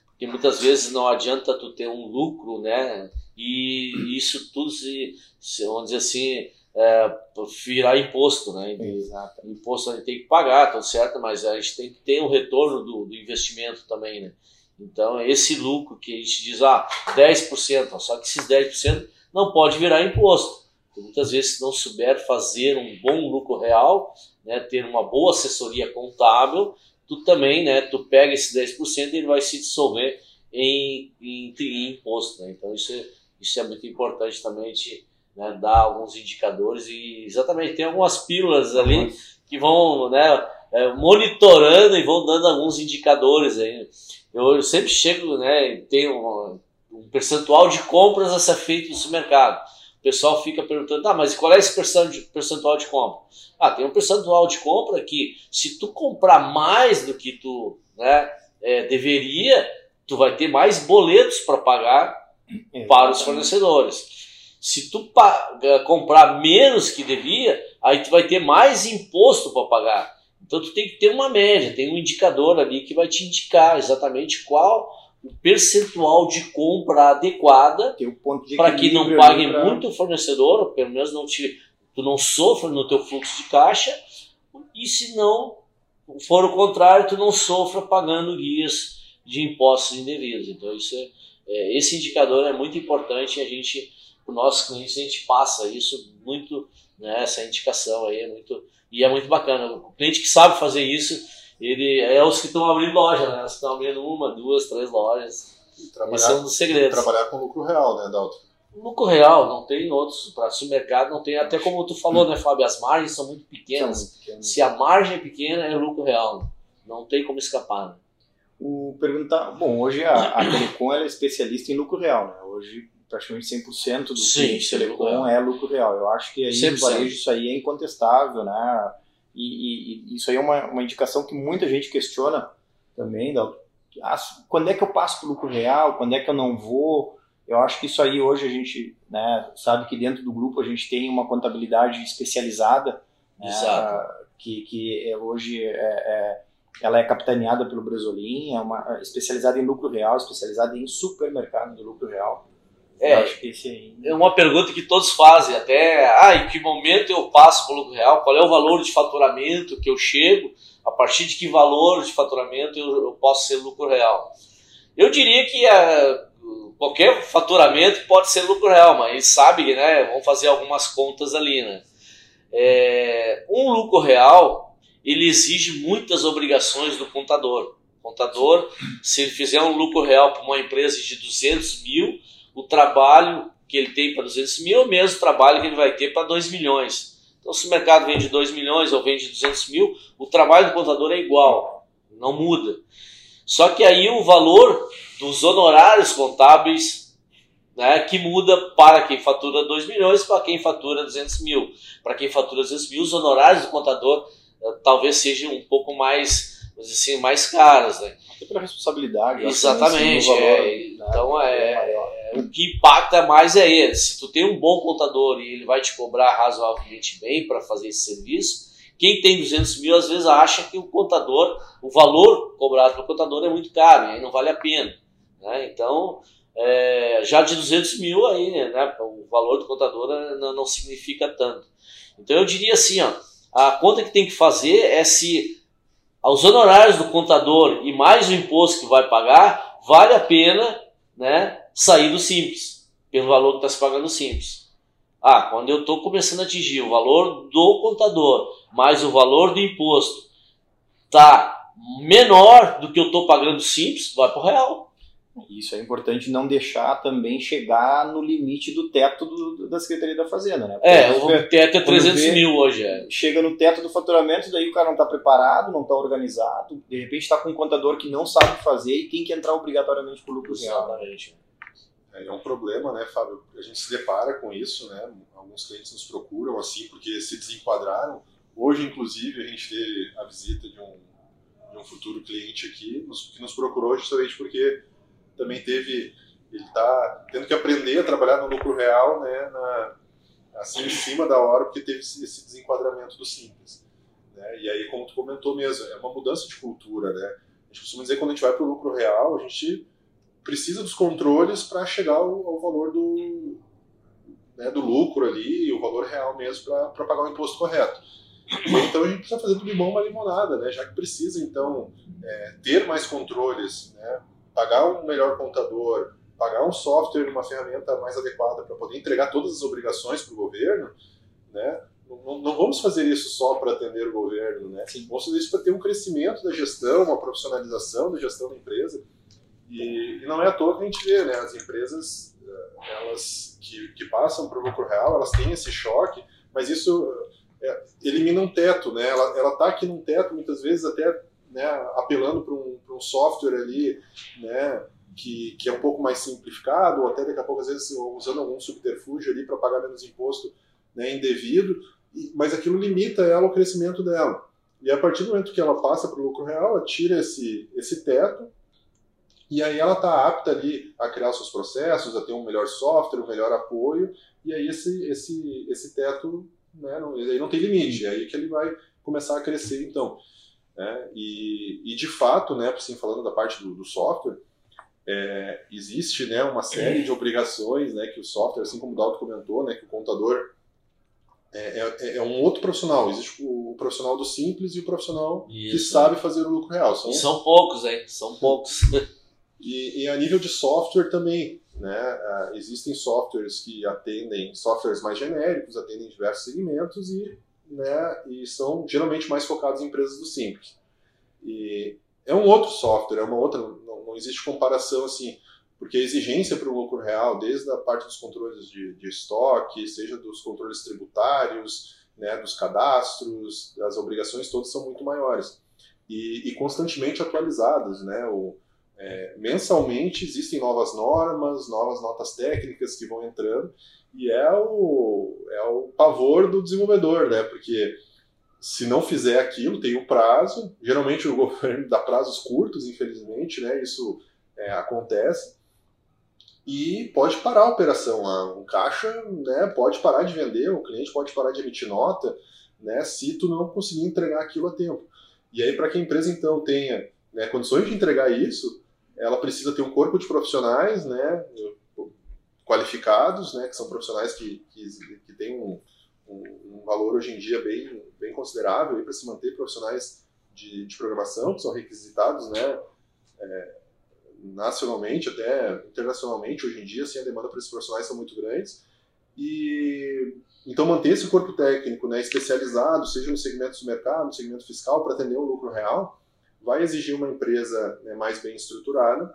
Speaker 2: porque muitas vezes não adianta tu ter um lucro, né? E isso tudo se, se vamos dizer assim, é, virar imposto, né?
Speaker 1: Exato.
Speaker 2: Imposto a gente tem que pagar, tudo certo, mas a gente tem que ter um retorno do, do investimento também, né? Então, esse lucro que a gente diz, ah, 10%, só que esses 10% não pode virar imposto. Muitas vezes, se não souber fazer um bom lucro real, né, ter uma boa assessoria contábil, tu também, né, tu pega esse 10% e ele vai se dissolver em, em, em imposto. Né? Então, isso é, isso é muito importante também de né, dar alguns indicadores e exatamente tem algumas pílulas ali que vão né, é, monitorando e vão dando alguns indicadores aí. Eu, eu sempre chego, né, tenho um percentual de compras a ser feito no supermercado. O pessoal fica perguntando, ah, mas qual é esse percentual de compra? Ah, tem um percentual de compra que se tu comprar mais do que tu né, é, deveria, tu vai ter mais boletos para pagar Exatamente. para os fornecedores. Se tu comprar menos que devia, aí tu vai ter mais imposto para pagar. Então tu tem que ter uma média, tem um indicador ali que vai te indicar exatamente qual o percentual de compra adequada para que não pague pra... muito o fornecedor, pelo menos não te, tu não sofra no teu fluxo de caixa, e se não for o contrário, tu não sofra pagando guias de impostos indevidos. Então isso é, é esse indicador é muito importante e a gente, para os nossos clientes, a gente passa isso muito, né, essa indicação aí é muito, e é muito bacana. O cliente que sabe fazer isso, ele é os que estão abrindo loja, né? Os que estão abrindo uma, duas, três lojas. Esse é um dos segredos.
Speaker 3: Trabalhar com lucro real, né, Dalton?
Speaker 2: Lucro real, não tem outros. Para supermercado não tem. Até como tu falou, né, Fábio? As margens são muito pequenas. São pequenas. Se a margem é pequena, é lucro real. Não tem como escapar. Né?
Speaker 1: O perguntar, bom, hoje a, a Telecom é especialista em lucro real, né? Hoje praticamente 100% do Sim, Telecom é lucro real. Eu acho que aí 100%. no varejo isso aí é incontestável, né? E, e, isso aí é uma, uma indicação que muita gente questiona também, ah, quando é que eu passo para o lucro real, quando é que eu não vou. Eu acho que isso aí hoje a gente né, sabe que dentro do grupo a gente tem uma contabilidade especializada, né, que, que é, hoje é, é, ela é capitaneada pelo Bresolim, é uma é especializada em lucro real, especializada em supermercado de lucro real.
Speaker 2: É, acho que esse aí... é uma pergunta que todos fazem, até ah, em que momento eu passo para o lucro real, qual é o valor de faturamento que eu chego, a partir de que valor de faturamento eu, eu posso ser lucro real. Eu diria que a, qualquer faturamento pode ser lucro real, mas eles sabem, né, vão fazer algumas contas ali, né. É, um lucro real, ele exige muitas obrigações do contador. O contador, se ele fizer um lucro real para uma empresa de 200 mil, o trabalho que ele tem para 200 mil é o mesmo trabalho que ele vai ter para 2 milhões. Então, se o mercado vende 2 milhões ou vende 200 mil, o trabalho do contador é igual, não muda. Só que aí o valor dos honorários contábeis né, que muda para quem fatura 2 milhões para quem fatura 200 mil. Para quem fatura 200 mil, os honorários do contador uh, talvez sejam um pouco mais, assim, mais caros. Né?
Speaker 1: Até pela responsabilidade.
Speaker 2: Exatamente. Valor, é, né, então é, é o que impacta mais é ele. Se tu tem um bom contador e ele vai te cobrar razoavelmente bem para fazer esse serviço, quem tem 200 mil às vezes acha que o contador, o valor cobrado pelo contador é muito caro e aí não vale a pena. Né? Então, é, já de 200 mil aí, né, o valor do contador não, não significa tanto. Então eu diria assim, ó, a conta que tem que fazer é se os honorários do contador e mais o imposto que vai pagar vale a pena né, sair do simples, pelo valor que está se pagando simples. Ah, quando eu estou começando a atingir o valor do contador, mais o valor do imposto, tá menor do que eu estou pagando simples, vai para o real.
Speaker 1: Isso é importante não deixar também chegar no limite do teto do, da Secretaria da Fazenda, né?
Speaker 2: Porque é, o teto é 300 vê, mil hoje. É.
Speaker 1: Chega no teto do faturamento, daí o cara não está preparado, não está organizado, de repente está com um contador que não sabe fazer e tem que entrar obrigatoriamente por lucro real.
Speaker 2: Exatamente.
Speaker 3: É, é um problema, né, Fábio? A gente se depara com isso, né? Alguns clientes nos procuram assim porque se desenquadraram. Hoje, inclusive, a gente teve a visita de um, de um futuro cliente aqui que nos procurou justamente porque também teve, ele está tendo que aprender a trabalhar no lucro real, né, na, assim em cima da hora, porque teve esse desenquadramento do simples. Né? E aí, como tu comentou mesmo, é uma mudança de cultura, né? A gente costuma dizer que quando a gente vai para o lucro real, a gente precisa dos controles para chegar ao, ao, valor do, né, do lucro ali, o valor real mesmo para pagar o imposto correto. Então a gente precisa fazer de bom uma limonada, né? Já que precisa então é, ter mais controles, né? Pagar um melhor contador, pagar um software, uma ferramenta mais adequada para poder entregar todas as obrigações para o governo, né? Não, não, vamos fazer isso só para atender o governo, né? Sim. Vamos fazer isso para ter um crescimento da gestão, uma profissionalização da gestão da empresa. E, e, não é à toa que a gente vê, né? As empresas, eh, elas que, que passam para o lucro real, elas têm esse choque, mas isso é, elimina um teto, né? Ela está aqui num teto, muitas vezes até né, apelando para um, um software ali, né, que, que é um pouco mais simplificado, ou até daqui a pouco, às vezes, usando algum subterfúgio ali para pagar menos imposto né, indevido, mas aquilo limita ela o crescimento dela. E a partir do momento que ela passa para o lucro real, ela tira esse, esse teto, e aí ela está apta ali a criar seus processos, a ter um melhor software, um melhor apoio, e aí esse, esse, esse teto né, não, aí não tem limite, é aí que ele vai começar a crescer então. Né? E, e, de fato, né, assim, falando da parte do, do software, é, existe né, uma série de obrigações né, que o software, assim como o Dalton comentou, né, que o contador é, é, é, um outro profissional. Existe o, profissional do simples e o profissional Isso. que sabe fazer o lucro real.
Speaker 2: São, são poucos, hein? São poucos. (laughs)
Speaker 3: E, e, a nível de software também, né? Uh, existem softwares que atendem, softwares mais genéricos, atendem diversos segmentos e né, e são geralmente mais focados em empresas do Simples. E é um outro software, é uma outra, não, não existe comparação assim, porque a exigência para o lucro real, desde a parte dos controles de, de estoque, seja dos controles tributários, né, dos cadastros, das obrigações todas são muito maiores e, e constantemente atualizadas, né? O, é, mensalmente existem novas normas, novas notas técnicas que vão entrando e é o, é o pavor do desenvolvedor, né? Porque se não fizer aquilo, tem um prazo. Geralmente o (laughs) governo dá prazos curtos, infelizmente, né? Isso é, acontece. E pode parar a operação. Um caixa né, pode parar de vender, o cliente pode parar de emitir nota, né? Se tu não conseguir entregar aquilo a tempo. E aí, para que a empresa então tenha né, condições de entregar isso, ela precisa ter um corpo de profissionais, né? Qualificados, né, que são profissionais que, que, que têm um, um, um, valor hoje em dia bem, bem considerável para se manter profissionais de, de, programação, que são requisitados né, é, nacionalmente, até internacionalmente, hoje em dia, assim, a demanda para esses profissionais são muito grandes. E então manter esse corpo técnico né, especializado, seja no segmento do mercado, no segmento fiscal, para atender o lucro real, vai exigir uma empresa né, mais bem estruturada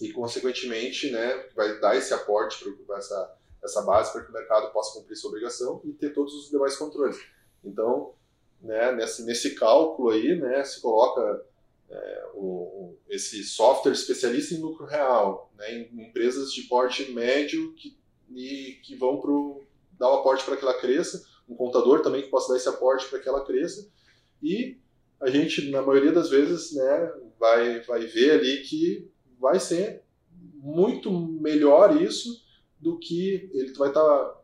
Speaker 3: e, consequentemente, né, vai dar esse aporte para essa, essa base para que o mercado possa cumprir sua obrigação e ter todos os demais controles. Então, né, nesse, nesse cálculo aí, né, se coloca é, o, esse software especialista em lucro real, né, em empresas de porte médio que, e, que vão pro, dar o aporte para que ela cresça, um contador também que possa dar esse aporte para que ela cresça, e a gente, na maioria das vezes, né, vai, vai ver ali que vai ser muito melhor isso do que ele vai estar tá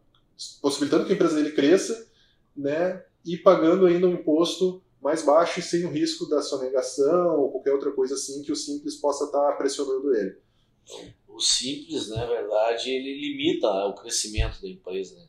Speaker 3: possibilitando que a empresa dele cresça, né, e pagando ainda um imposto mais baixo e sem o risco da sonegação ou qualquer outra coisa assim que o simples possa estar tá pressionando ele.
Speaker 2: O simples, na verdade, ele limita o crescimento da empresa. Né?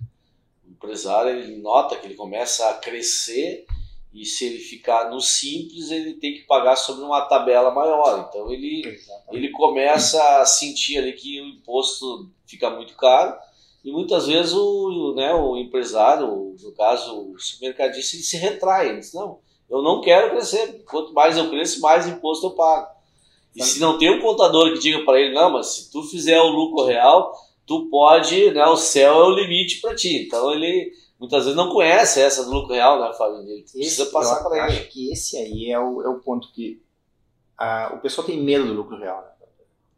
Speaker 2: O empresário ele nota que ele começa a crescer E se ele ficar no simples, ele tem que pagar sobre uma tabela maior. Então ele, ele começa a sentir ali que o imposto fica muito caro e muitas vezes o, né, o empresário, no caso o supermercadista, ele se retrai. Ele diz, não, eu não quero crescer. Quanto mais eu cresço, mais imposto eu pago. E se não tem um contador que diga para ele, não, mas se tu fizer o lucro real, tu pode, né, o céu é o limite para ti. Então ele muitas vezes não conhece essa do lucro real, né, Fábio? Ele esse, precisa passar para ele.
Speaker 1: acho que esse aí é o, é o ponto que a, o pessoal tem medo do lucro real. Né?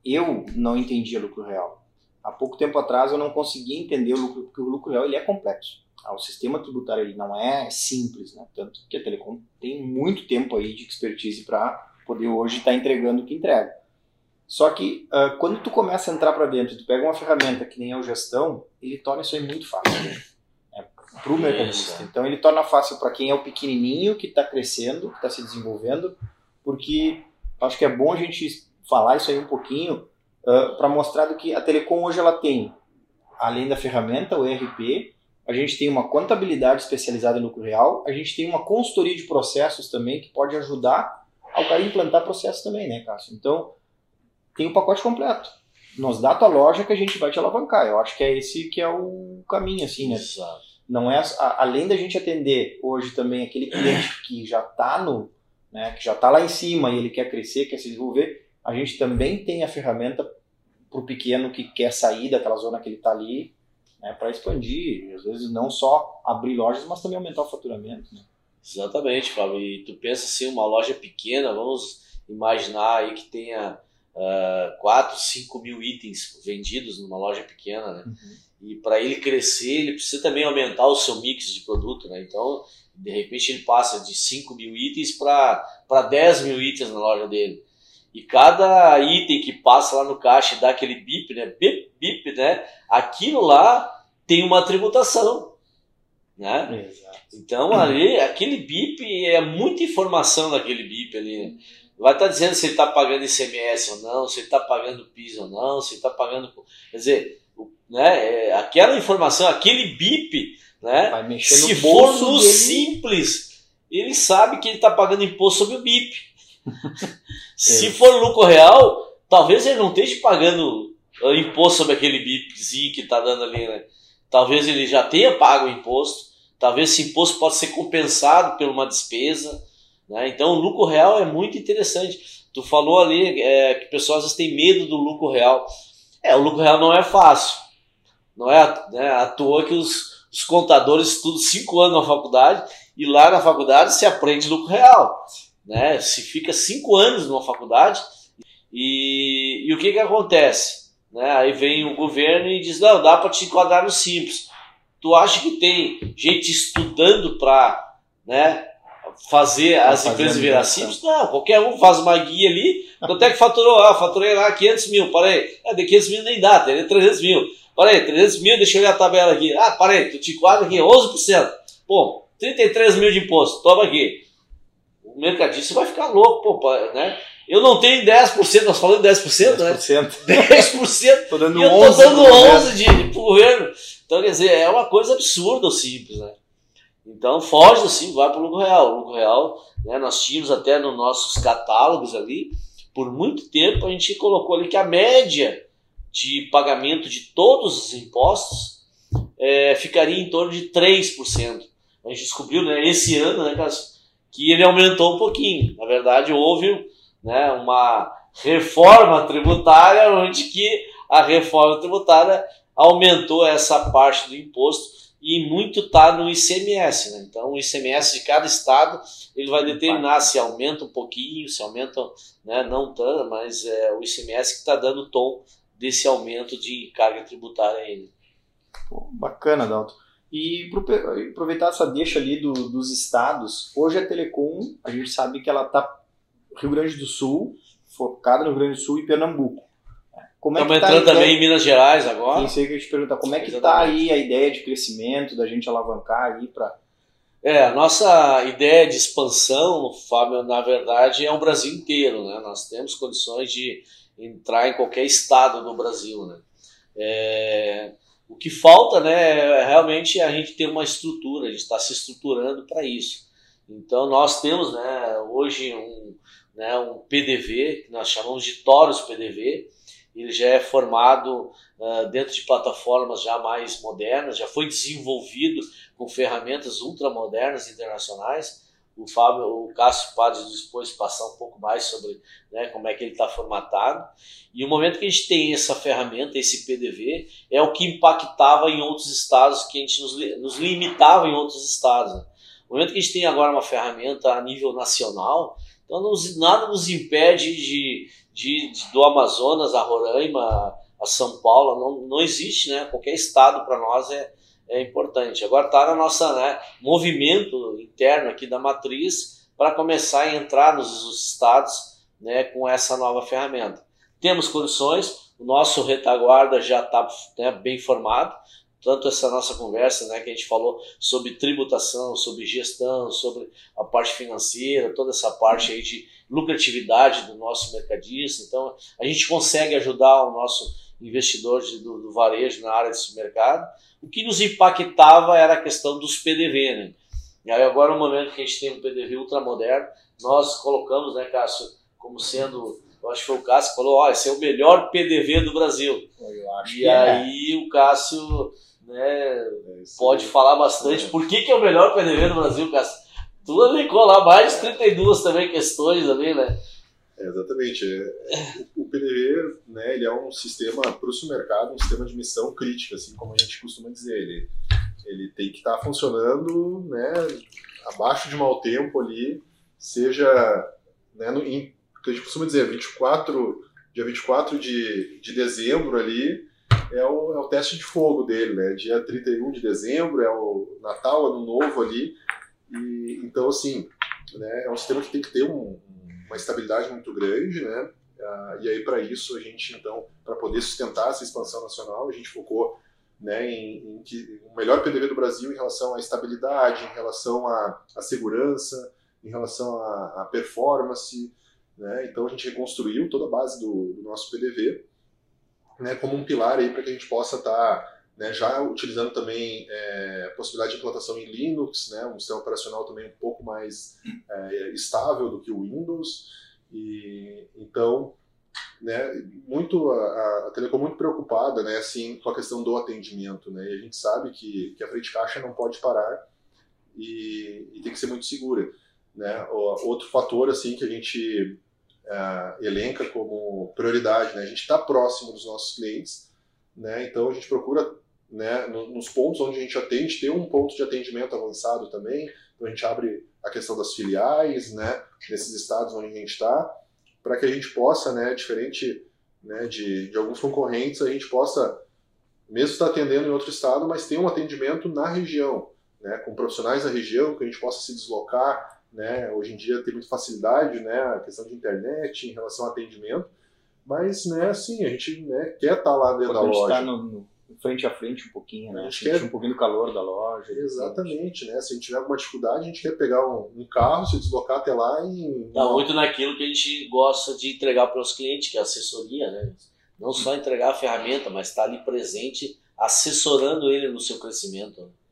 Speaker 1: Eu não entendia lucro real. Há pouco tempo atrás eu não conseguia entender o lucro, porque o lucro real ele é complexo. Ah, o sistema tributário ele não é simples, né? tanto que a Telecom tem muito tempo aí de expertise para poder hoje estar tá entregando o que entrega. Só que uh, quando tu começa a entrar para dentro, tu pega uma ferramenta que nem é o gestão, ele torna isso aí muito fácil. Né? Para o mercadista. Então ele torna fácil para quem é o pequenininho que está crescendo, que está se desenvolvendo, porque acho que é bom a gente falar isso aí um pouquinho uh, para mostrar do que a Telecom hoje ela tem, além da ferramenta, o ERP, a gente tem uma contabilidade especializada em lucro real, a gente tem uma consultoria de processos também que pode ajudar ao cara implantar processos também, né, Cássio? Então, tem o pacote completo. Nos dá a tua loja que a gente vai te alavancar. Eu acho que é esse que é o caminho, assim, né?
Speaker 2: Exato.
Speaker 1: Não é a, além da gente atender hoje também aquele cliente que já está no, né, que já está lá em cima e ele quer crescer, quer se desenvolver, a gente também tem a ferramenta para o pequeno que quer sair daquela zona que ele está ali, né, para expandir, às vezes não só abrir lojas, mas também aumentar o faturamento. Né?
Speaker 2: Exatamente, Fábio. E tu pensa assim, uma loja pequena, vamos imaginar aí que tenha uh, 4, 5 mil itens vendidos numa loja pequena, né? Uhum. E para ele crescer, ele precisa também aumentar o seu mix de produto, né? Então, de repente, ele passa de 5 mil itens para 10 mil itens na loja dele. E cada item que passa lá no caixa e dá aquele bip, né? Bip, bip, né? Aquilo lá tem uma tributação, né? Exato. Então, ali, aquele bip é muita informação daquele bip ali, né? Vai estar tá dizendo se ele está pagando ICMS ou não, se ele está pagando PIS ou não, se ele está pagando. Quer dizer, né, é, aquela informação, aquele BIP, né, se for no dele. simples, ele sabe que ele está pagando imposto sobre o BIP. (laughs) se for lucro real, talvez ele não esteja pagando imposto sobre aquele BIPzinho que está dando ali. Né? Talvez ele já tenha pago o imposto, talvez esse imposto possa ser compensado por uma despesa. Né? Então, o lucro real é muito interessante. Tu falou ali é, que pessoas às vezes têm medo do lucro real. É, o lucro real não é fácil. Não é né, à toa que os, os contadores estudam cinco anos na faculdade e lá na faculdade se aprende lucro real. Né? Se fica cinco anos numa faculdade e, e o que, que acontece? Né? Aí vem o governo e diz: não, dá para te enquadrar no simples. Tu acha que tem gente estudando para né, fazer as empresas virar simples? Não, qualquer um faz uma guia ali. Quanto é que faturou? Ah, faturei lá 500 mil, parei. Ah, de 500 mil nem dá, teria 300 mil. Parei, 300 mil, deixa eu ver a tabela aqui. Ah, parei, tu te quadra aqui, 11%. Pô, 33 mil de imposto, toma aqui. O mercadista vai ficar louco, pô, né? Eu não tenho 10%, nós falamos 10%, 10%. né? 10%. (laughs)
Speaker 1: tô dando
Speaker 2: e eu 11 tô dando 11 de, de, pro governo. Então, quer dizer, é uma coisa absurda o simples, né? Então foge assim, vai para o lucro real. O lucro real, né, nós tínhamos até nos nossos catálogos ali, por muito tempo a gente colocou ali que a média de pagamento de todos os impostos é, ficaria em torno de 3%. A gente descobriu né, esse ano né, que ele aumentou um pouquinho. Na verdade, houve né, uma reforma tributária onde que a reforma tributária aumentou essa parte do imposto e muito está no ICMS. Né? Então, o ICMS de cada estado ele vai determinar se aumenta um pouquinho, se aumenta, né, não tanto, mas é o ICMS que está dando o tom desse aumento de carga tributária aí.
Speaker 1: Pô, bacana, Dalton. E aproveitar essa deixa ali do, dos estados, hoje a Telecom, a gente sabe que ela está Rio Grande do Sul, focada no Rio Grande do Sul e Pernambuco.
Speaker 2: Como é Estamos tá entrando também em Minas Gerais agora.
Speaker 1: Isso aí que eu te perguntar. Como é que está aí a ideia de crescimento, da gente alavancar aí para...
Speaker 2: É, a nossa ideia de expansão, Fábio, na verdade é o Brasil inteiro, né? Nós temos condições de entrar em qualquer estado do Brasil, né? É, o que falta, né, é realmente a gente ter uma estrutura, a gente está se estruturando para isso. Então nós temos né, hoje um, né, um PDV, que nós chamamos de Toros PDV, ele já é formado uh, dentro de plataformas já mais modernas, já foi desenvolvido com ferramentas ultramodernas internacionais. O Fábio, o Cássio pode depois passar um pouco mais sobre né, como é que ele está formatado. E o momento que a gente tem essa ferramenta, esse PDV, é o que impactava em outros estados, que a gente nos, nos limitava em outros estados. No momento que a gente tem agora uma ferramenta a nível nacional, então nos, nada nos impede de, de, de, do Amazonas a Roraima, a São Paulo, não, não existe, né? Qualquer estado para nós é, é importante. Agora está no nosso né, movimento interno aqui da matriz para começar a entrar nos estados né, com essa nova ferramenta. Temos condições, o nosso retaguarda já está né, bem formado, tanto essa nossa conversa, né, que a gente falou sobre tributação, sobre gestão, sobre a parte financeira, toda essa parte aí de lucratividade do nosso mercadista. Então, a gente consegue ajudar o nosso investidor de, do, do, varejo na área desse mercado. O que nos impactava era a questão dos PDV, né? E aí agora, no momento que a gente tem um PDV ultramoderno, nós colocamos, né, Cássio, como sendo, eu acho que foi o Cássio que falou, ó, esse é o melhor PDV do Brasil. e é. aí é. o Cássio né, é pode falar bastante. É. Por que, que é o melhor PDV do Brasil, Cássio? Tu elencou lá mais de 32 também questões ali, né?
Speaker 3: É, exatamente. É, o PDV, né, ele é um sistema para o supermercado, um sistema de missão crítica, assim como a gente costuma dizer. Ele, ele tem que estar tá funcionando, né, abaixo de mau tempo ali, seja, né, no, em, que a gente costuma dizer, 24, dia 24 de, de dezembro ali, é o, é o teste de fogo dele, né? Dia 31 de dezembro é o Natal, Ano Novo ali. E, então, assim, né, é um sistema que tem que ter um, uma estabilidade muito grande, né? Uh, e aí, para isso, a gente, então, para poder sustentar essa expansão nacional, a gente focou né, em, em que, o melhor PDV do Brasil em relação à estabilidade, em relação à, à segurança, em relação à, à performance. Né? Então, a gente reconstruiu toda a base do, do nosso PDV né, como um pilar aí para que a gente possa estar tá, né, já utilizando também é, a possibilidade de implantação em Linux, né, um sistema operacional também um pouco mais é, estável do que o Windows. E então, né, muito a, a Telecom muito preocupada, né, assim, com a questão do atendimento, né, e a gente sabe que, que a frente caixa não pode parar e, e tem que ser muito segura, né. O, outro fator assim que a gente uh, elenca como prioridade. Né? A gente está próximo dos nossos clientes, né? então a gente procura, né, nos pontos onde a gente atende, ter um ponto de atendimento avançado também. Então a gente abre a questão das filiais, né, nesses estados onde a gente está, para que a gente possa, né, diferente né, de, de alguns concorrentes, a gente possa, mesmo estar atendendo em outro estado, mas ter um atendimento na região, né, com profissionais da região, que a gente possa se deslocar, né? Hoje em dia tem muita facilidade, né? A questão de internet em relação ao atendimento, mas, né? Assim, a gente né, quer estar tá lá dentro da loja. Estar
Speaker 1: no, no, frente a frente um pouquinho, né? A gente quer um pouquinho do calor da loja.
Speaker 3: Exatamente, né? Se a gente tiver alguma dificuldade, a gente quer pegar um, um carro, se deslocar até lá e.
Speaker 2: Tá muito naquilo que a gente gosta de entregar para os clientes, que é a assessoria, né? Não só entregar a ferramenta, mas estar tá ali presente, assessorando ele no seu crescimento
Speaker 1: pô,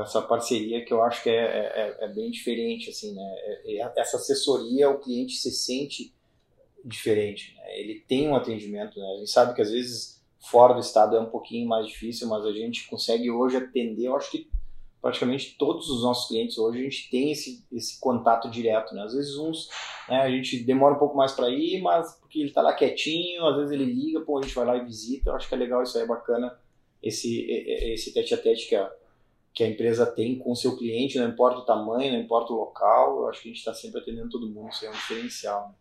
Speaker 1: essa parceria que eu acho que é, é, é, bem diferente, assim, né? É, é, essa assessoria, o cliente se sente diferente, né? Ele tem um atendimento, né? A gente sabe que às vezes fora do estado é um pouquinho mais difícil, mas a gente consegue hoje atender, eu acho que praticamente todos os nossos clientes hoje a gente tem esse, esse contato direto, né? Às vezes uns, né, a gente demora um pouco mais para ir, mas porque ele está lá quietinho, às vezes ele liga, pô, a gente vai lá e visita, eu acho que é legal isso aí, é bacana esse, esse tete a tete que a, que a empresa tem com o seu cliente, não importa o tamanho, não importa o local, eu acho que a gente está sempre atendendo todo mundo, isso é um diferencial. Né?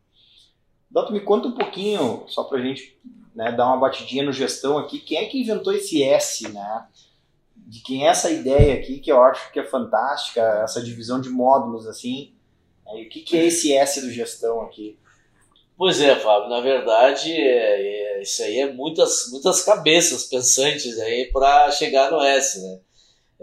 Speaker 1: Dato, me conta um pouquinho, só para a gente né, dar uma batidinha no gestão aqui, quem é que inventou esse S, né? De quem é essa ideia aqui, que eu acho que é fantástica, essa divisão de módulos, assim, né? o que, que é esse S do gestão aqui?
Speaker 2: Pois é, Fábio, na verdade, é, é, isso aí é muitas, muitas cabeças pensantes aí para chegar no S, né?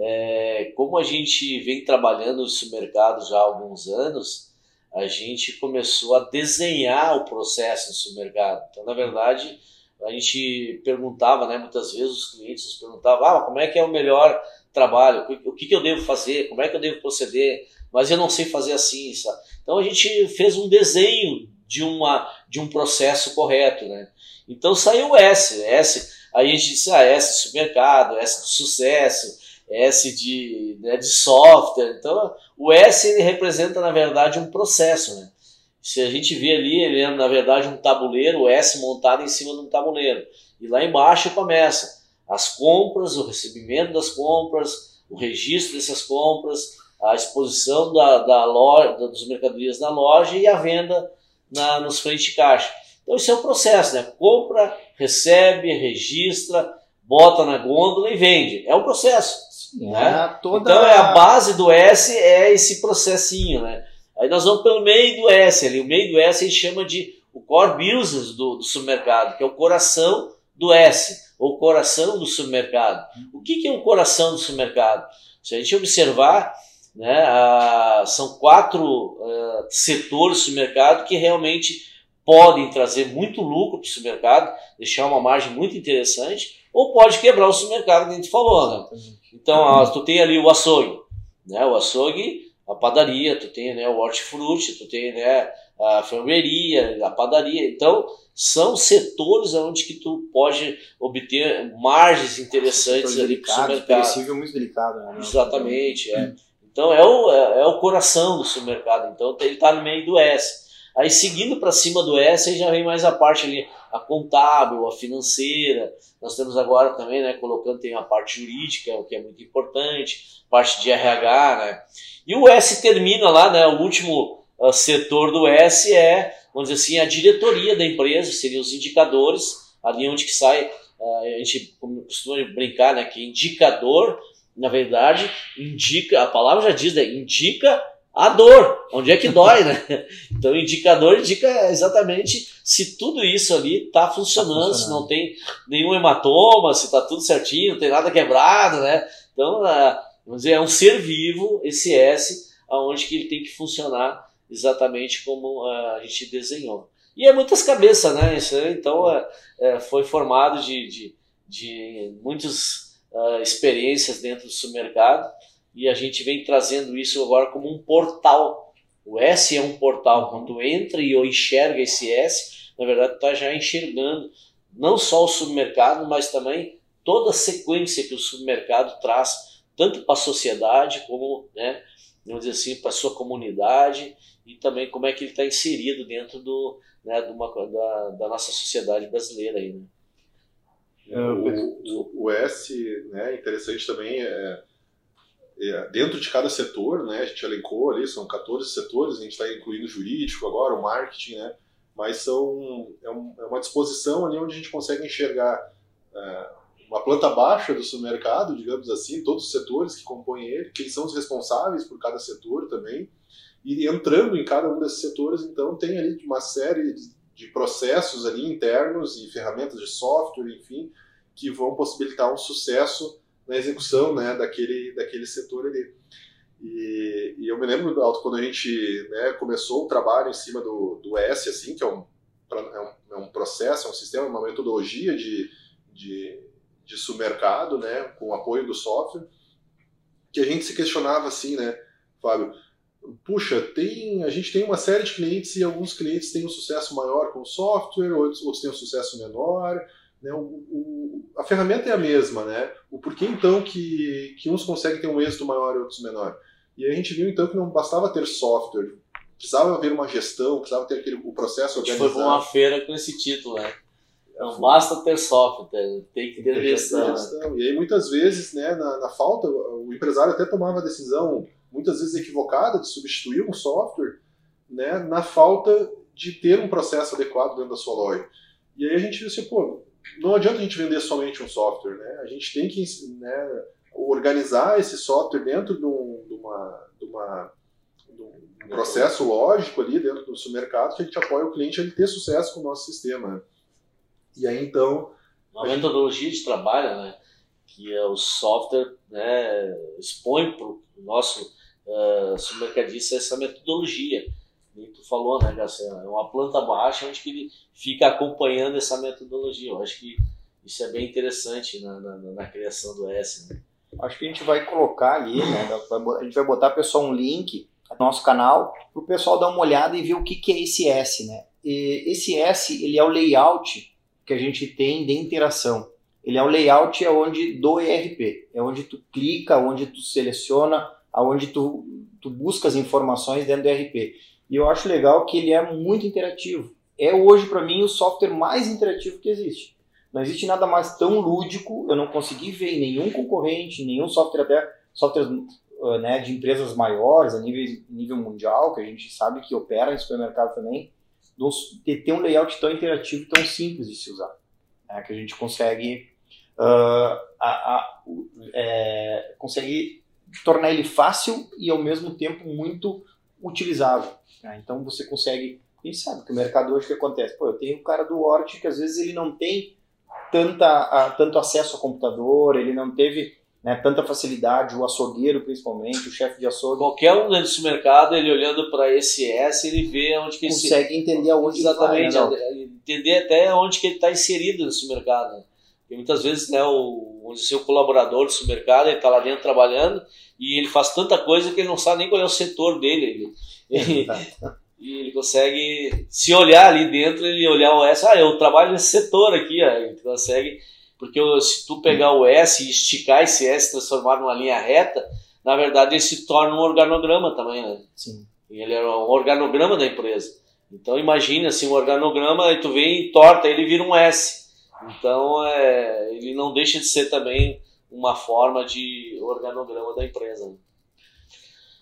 Speaker 2: É, como a gente vem trabalhando nesse mercado já há alguns anos, a gente começou a desenhar o processo no supermercado. Então, na verdade, a gente perguntava, né, muitas vezes os clientes nos perguntavam, ah, como é que é o melhor trabalho, o que, que eu devo fazer, como é que eu devo proceder, mas eu não sei fazer assim, sabe? Então a gente fez um desenho de, uma, de um processo correto, né? Então saiu S, S, a gente disse, ah, S de supermercado, S de sucesso, S de, né, de software, então o S ele representa na verdade um processo, né? Se a gente vê ali, ele é na verdade um tabuleiro, o S montado em cima de um tabuleiro, e lá embaixo começa as compras, o recebimento das compras, o registro dessas compras, a exposição da, da loja, das mercadorias na loja e a venda na, nos frente caixa. Então isso é um processo, né? Compra, recebe, registra, bota na gôndola e vende. É um processo. Né? É toda... Então é a base do S é esse processinho, né? Aí nós vamos pelo meio do S ali. O meio do S a gente chama de o core business do, do supermercado, que é o coração do S, ou coração do supermercado. O que, que é o coração do supermercado? Se a gente observar, né, a, são quatro uh, setores do supermercado que realmente podem trazer muito lucro para o supermercado, deixar uma margem muito interessante, ou pode quebrar o supermercado, que a gente falou. Né? Então, tu tem ali o açougue, né? o açougue, a padaria, tu tem né, o hortifruti, tu tem né, a ferveria, a padaria. Então, são setores onde que tu pode obter margens interessantes ali para o supermercado.
Speaker 1: Perecível muito delicado. Né?
Speaker 2: Exatamente, é. Então é o, é, é, o coração do supermercado, então ele está no meio do S. Aí seguindo para cima do S, aí já vem mais a parte ali, a contábil, a financeira. Nós temos agora também, né, colocando tem a parte jurídica, o que é muito importante, parte de RH, né. E o S termina lá, né, o último uh, setor do S é, vamos dizer assim, a diretoria da empresa, seriam os indicadores, ali onde que sai, uh, a gente costuma brincar, né, que indicador na verdade, indica, a palavra já diz, né? indica a dor, onde é que dói, né? (laughs) Então, indicador indica exatamente se tudo isso ali está funcionando, tá funcionando, se não tem nenhum hematoma, se está tudo certinho, não tem nada quebrado, né? Então, é, vamos dizer, é um ser vivo, esse S, aonde que ele tem que funcionar exatamente como a gente desenhou. E é muitas cabeças, né? Isso, então, é, é, foi formado de, de, de muitos uh, experiências dentro do supermercado e a gente vem trazendo isso agora como um portal. O S é um portal. Quando entra e enxerga esse S, na verdade está já enxergando não só o supermercado, mas também toda a sequência que o supermercado traz, tanto para a sociedade como, né, vamos dizer assim, para a sua comunidade e também como é que ele está inserido dentro do, né, de uma, da, da nossa sociedade brasileira. Aí, né?
Speaker 3: É, o, o, o, S, né, interessante também, é, dentro de cada setor, né, a gente elencou ali, são 14 setores, a gente está incluindo o jurídico agora, o marketing, né, mas são, é, um, é, uma disposição ali onde a gente consegue enxergar é, uma planta baixa do supermercado, digamos assim, todos os setores que compõem ele, quem são os responsáveis por cada setor também, e entrando em cada um desses setores, então, tem ali uma série de processos ali internos e ferramentas de software, enfim, que vão possibilitar um sucesso na execução né, daquele, daquele setor ali. E, e eu me lembro, Alto, quando a gente né, começou o trabalho em cima do, do S, assim, que é um, é um, é um processo, é um sistema, uma metodologia de, de, de submercado, né, com o apoio do software, que a gente se questionava assim, né, Fábio, puxa, tem, a gente tem uma série de clientes e alguns clientes têm um sucesso maior com o software, outros, outros têm um sucesso menor. Né? O, o, a ferramenta é a mesma, né? O porquê então que, que uns conseguem ter um êxito maior e outros menor? E a gente viu então que não bastava ter software, precisava haver uma gestão, precisava ter aquele, o processo organizado.
Speaker 2: Foi uma feira com esse título, né? Não basta ter software, tem que ter gestão.
Speaker 3: gestão. E aí muitas vezes, né, na, na falta, o empresário até tomava a decisão muitas vezes equivocada de substituir um software né, na falta de ter um processo adequado dentro da sua loja. E aí a gente viu assim, pô, não adianta a gente vender somente um software, né? A gente tem que né, organizar esse software dentro de, um, de, uma, de, uma, de um processo lógico ali dentro do seu mercado que a gente apoia o cliente a ele ter sucesso com o nosso sistema. E aí então...
Speaker 2: Uma metodologia de trabalho, né? Que é o software né, expõe para o nosso uh, ah, submercadista essa metodologia. E tu falou, né, Garcia? É uma planta baixa onde que ele fica acompanhando essa metodologia. Eu acho que isso é bem interessante na, na, na criação do S. Né?
Speaker 1: Acho que a gente vai colocar ali, né? A gente vai botar pessoal um link nosso canal para o pessoal dar uma olhada e ver o que, que é esse S, né? E esse S ele é o layout que a gente tem de interação. Ele é o layout é onde do ERP, é onde tu clica, onde tu seleciona, aonde tu, tu busca as informações dentro do ERP. E eu acho legal que ele é muito interativo. É hoje para mim o software mais interativo que existe. Não existe nada mais tão lúdico. Eu não consegui ver em nenhum concorrente, nenhum software até software uh, né, de empresas maiores a nível, nível mundial que a gente sabe que opera em supermercado também, ter um layout tão interativo, tão simples de se usar, né, que a gente consegue uh, a, a, é, consegue tornar ele fácil e ao mesmo tempo muito utilizável. Né? Então você consegue, quem sabe que o mercado hoje o que acontece? Pô, eu tenho o cara do Hort que às vezes ele não tem tanta, a, tanto acesso ao computador, ele não teve né, tanta facilidade, o açougueiro principalmente, o chefe de açougue.
Speaker 2: Qualquer um dentro do mercado, ele olhando para esse S, ele vê onde que
Speaker 1: consegue entender aonde
Speaker 2: exatamente,
Speaker 1: vai, né,
Speaker 2: entender até onde que ele está inserido nesse mercado. Né? E muitas vezes, né, o, o seu colaborador do supermercado, ele está lá dentro trabalhando e ele faz tanta coisa que ele não sabe nem qual é o setor dele. Ele, (laughs) e ele consegue se olhar ali dentro, ele olhar o S, ah, eu trabalho nesse setor aqui, ó, ele consegue, porque se tu pegar o S e esticar esse S, transformar numa linha reta, na verdade ele se torna um organograma também, né?
Speaker 1: Sim.
Speaker 2: Ele é um organograma da empresa. Então imagina assim, um organograma, e tu vem e torta, ele vira um S. Então, é, ele não deixa de ser também uma forma de organograma da empresa.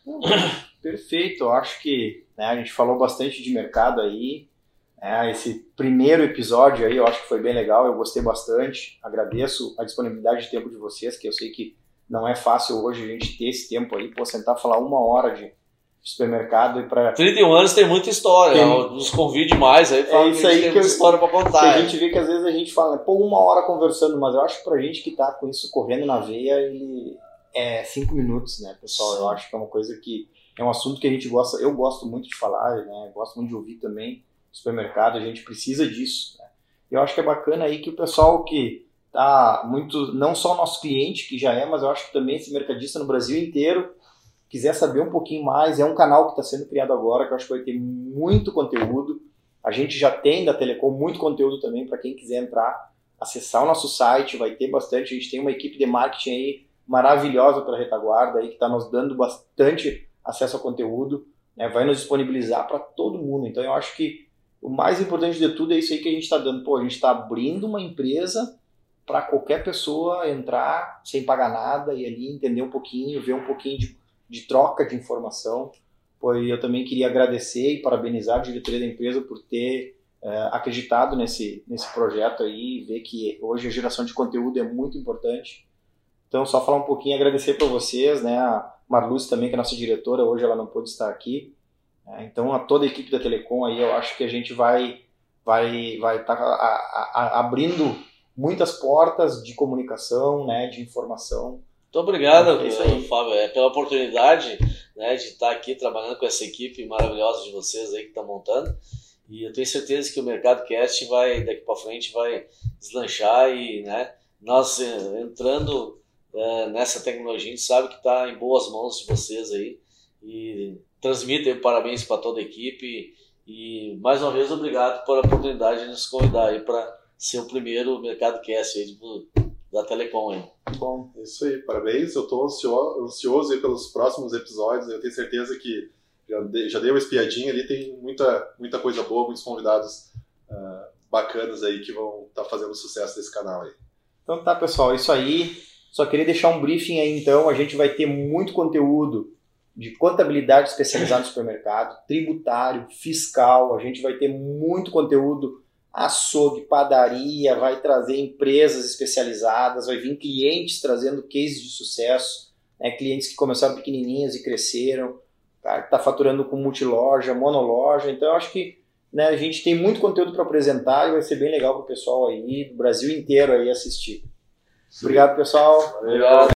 Speaker 2: (coughs)
Speaker 1: Perfeito, eu acho que né, a gente falou bastante de mercado aí. É, esse primeiro episódio aí eu acho que foi bem legal, eu gostei bastante. Agradeço a disponibilidade de tempo de vocês, que eu sei que não é fácil hoje a gente ter esse tempo aí, pô, sentar falar uma hora de, supermercado e para
Speaker 2: 31 anos tem muita história, tem... nos convide mais aí,
Speaker 1: é isso aí
Speaker 2: que,
Speaker 1: que eu...
Speaker 2: história para contar. Que
Speaker 1: a gente vê que às vezes a gente fala, pô, uma hora conversando, mas eu acho que pra gente que tá com isso correndo na veia, ele é cinco minutos, né, pessoal? Eu acho que é uma coisa que é um assunto que a gente gosta, eu gosto muito de falar, né? Gosto muito de ouvir também supermercado, a gente precisa disso. Né? Eu acho que é bacana aí que o pessoal que tá muito, não só o nosso cliente que já é, mas eu acho que também esse mercadista no Brasil inteiro quiser saber um pouquinho mais, é um canal que está sendo criado agora, que eu acho que vai ter muito conteúdo. A gente já tem da Telecom muito conteúdo também para quem quiser entrar, acessar o nosso site, vai ter bastante. A gente tem uma equipe de marketing aí maravilhosa para retaguarda aí que está nos dando bastante acesso ao conteúdo, né? vai nos disponibilizar para todo mundo. Então eu acho que o mais importante de tudo é isso aí que a gente está dando. Pô, a gente está abrindo uma empresa para qualquer pessoa entrar sem pagar nada e ali entender um pouquinho, ver um pouquinho de de troca de informação. Pois eu também queria agradecer e parabenizar a diretoria da empresa por ter é, acreditado nesse, nesse projeto aí, ver que hoje a geração de conteúdo é muito importante. Então, só falar um pouquinho, agradecer para vocês, né? A Marluce também, que é nossa diretora, hoje ela não pôde estar aqui. É, então, a toda a equipe da Telecom aí, eu acho que a gente vai vai vai estar tá abrindo muitas portas de comunicação, né, de informação
Speaker 2: muito obrigado, é Fábio, é, pela oportunidade né, de estar aqui trabalhando com essa equipe maravilhosa de vocês aí que está montando. E eu tenho certeza que o Mercado Cast vai, daqui para frente, vai deslanchar e né, nós eh, entrando é, nessa tecnologia, a gente sabe que está em boas mãos de vocês aí. E transmitem parabéns para toda a equipe. E mais uma vez, obrigado pela oportunidade de nos convidar aí para ser o primeiro Mercado Cast aí da Telecom aí.
Speaker 3: Bom, isso aí, parabéns. Eu estou ansioso, ansioso pelos próximos episódios. Eu tenho certeza que já dei, já dei uma espiadinha ali, tem muita, muita coisa boa, muitos convidados uh, bacanas aí que vão estar tá fazendo sucesso desse canal aí.
Speaker 1: Então tá, pessoal, isso aí. Só queria deixar um briefing aí então. A gente vai ter muito conteúdo de contabilidade especializada no supermercado, tributário, fiscal. A gente vai ter muito conteúdo açougue, padaria, vai trazer empresas especializadas, vai vir clientes trazendo cases de sucesso, né? clientes que começaram pequenininhos e cresceram, que está faturando com multiloja, monoloja. Então eu acho que né, a gente tem muito conteúdo para apresentar e vai ser bem legal para o pessoal aí do Brasil inteiro aí assistir. Sim. Obrigado, pessoal.
Speaker 2: Obrigado.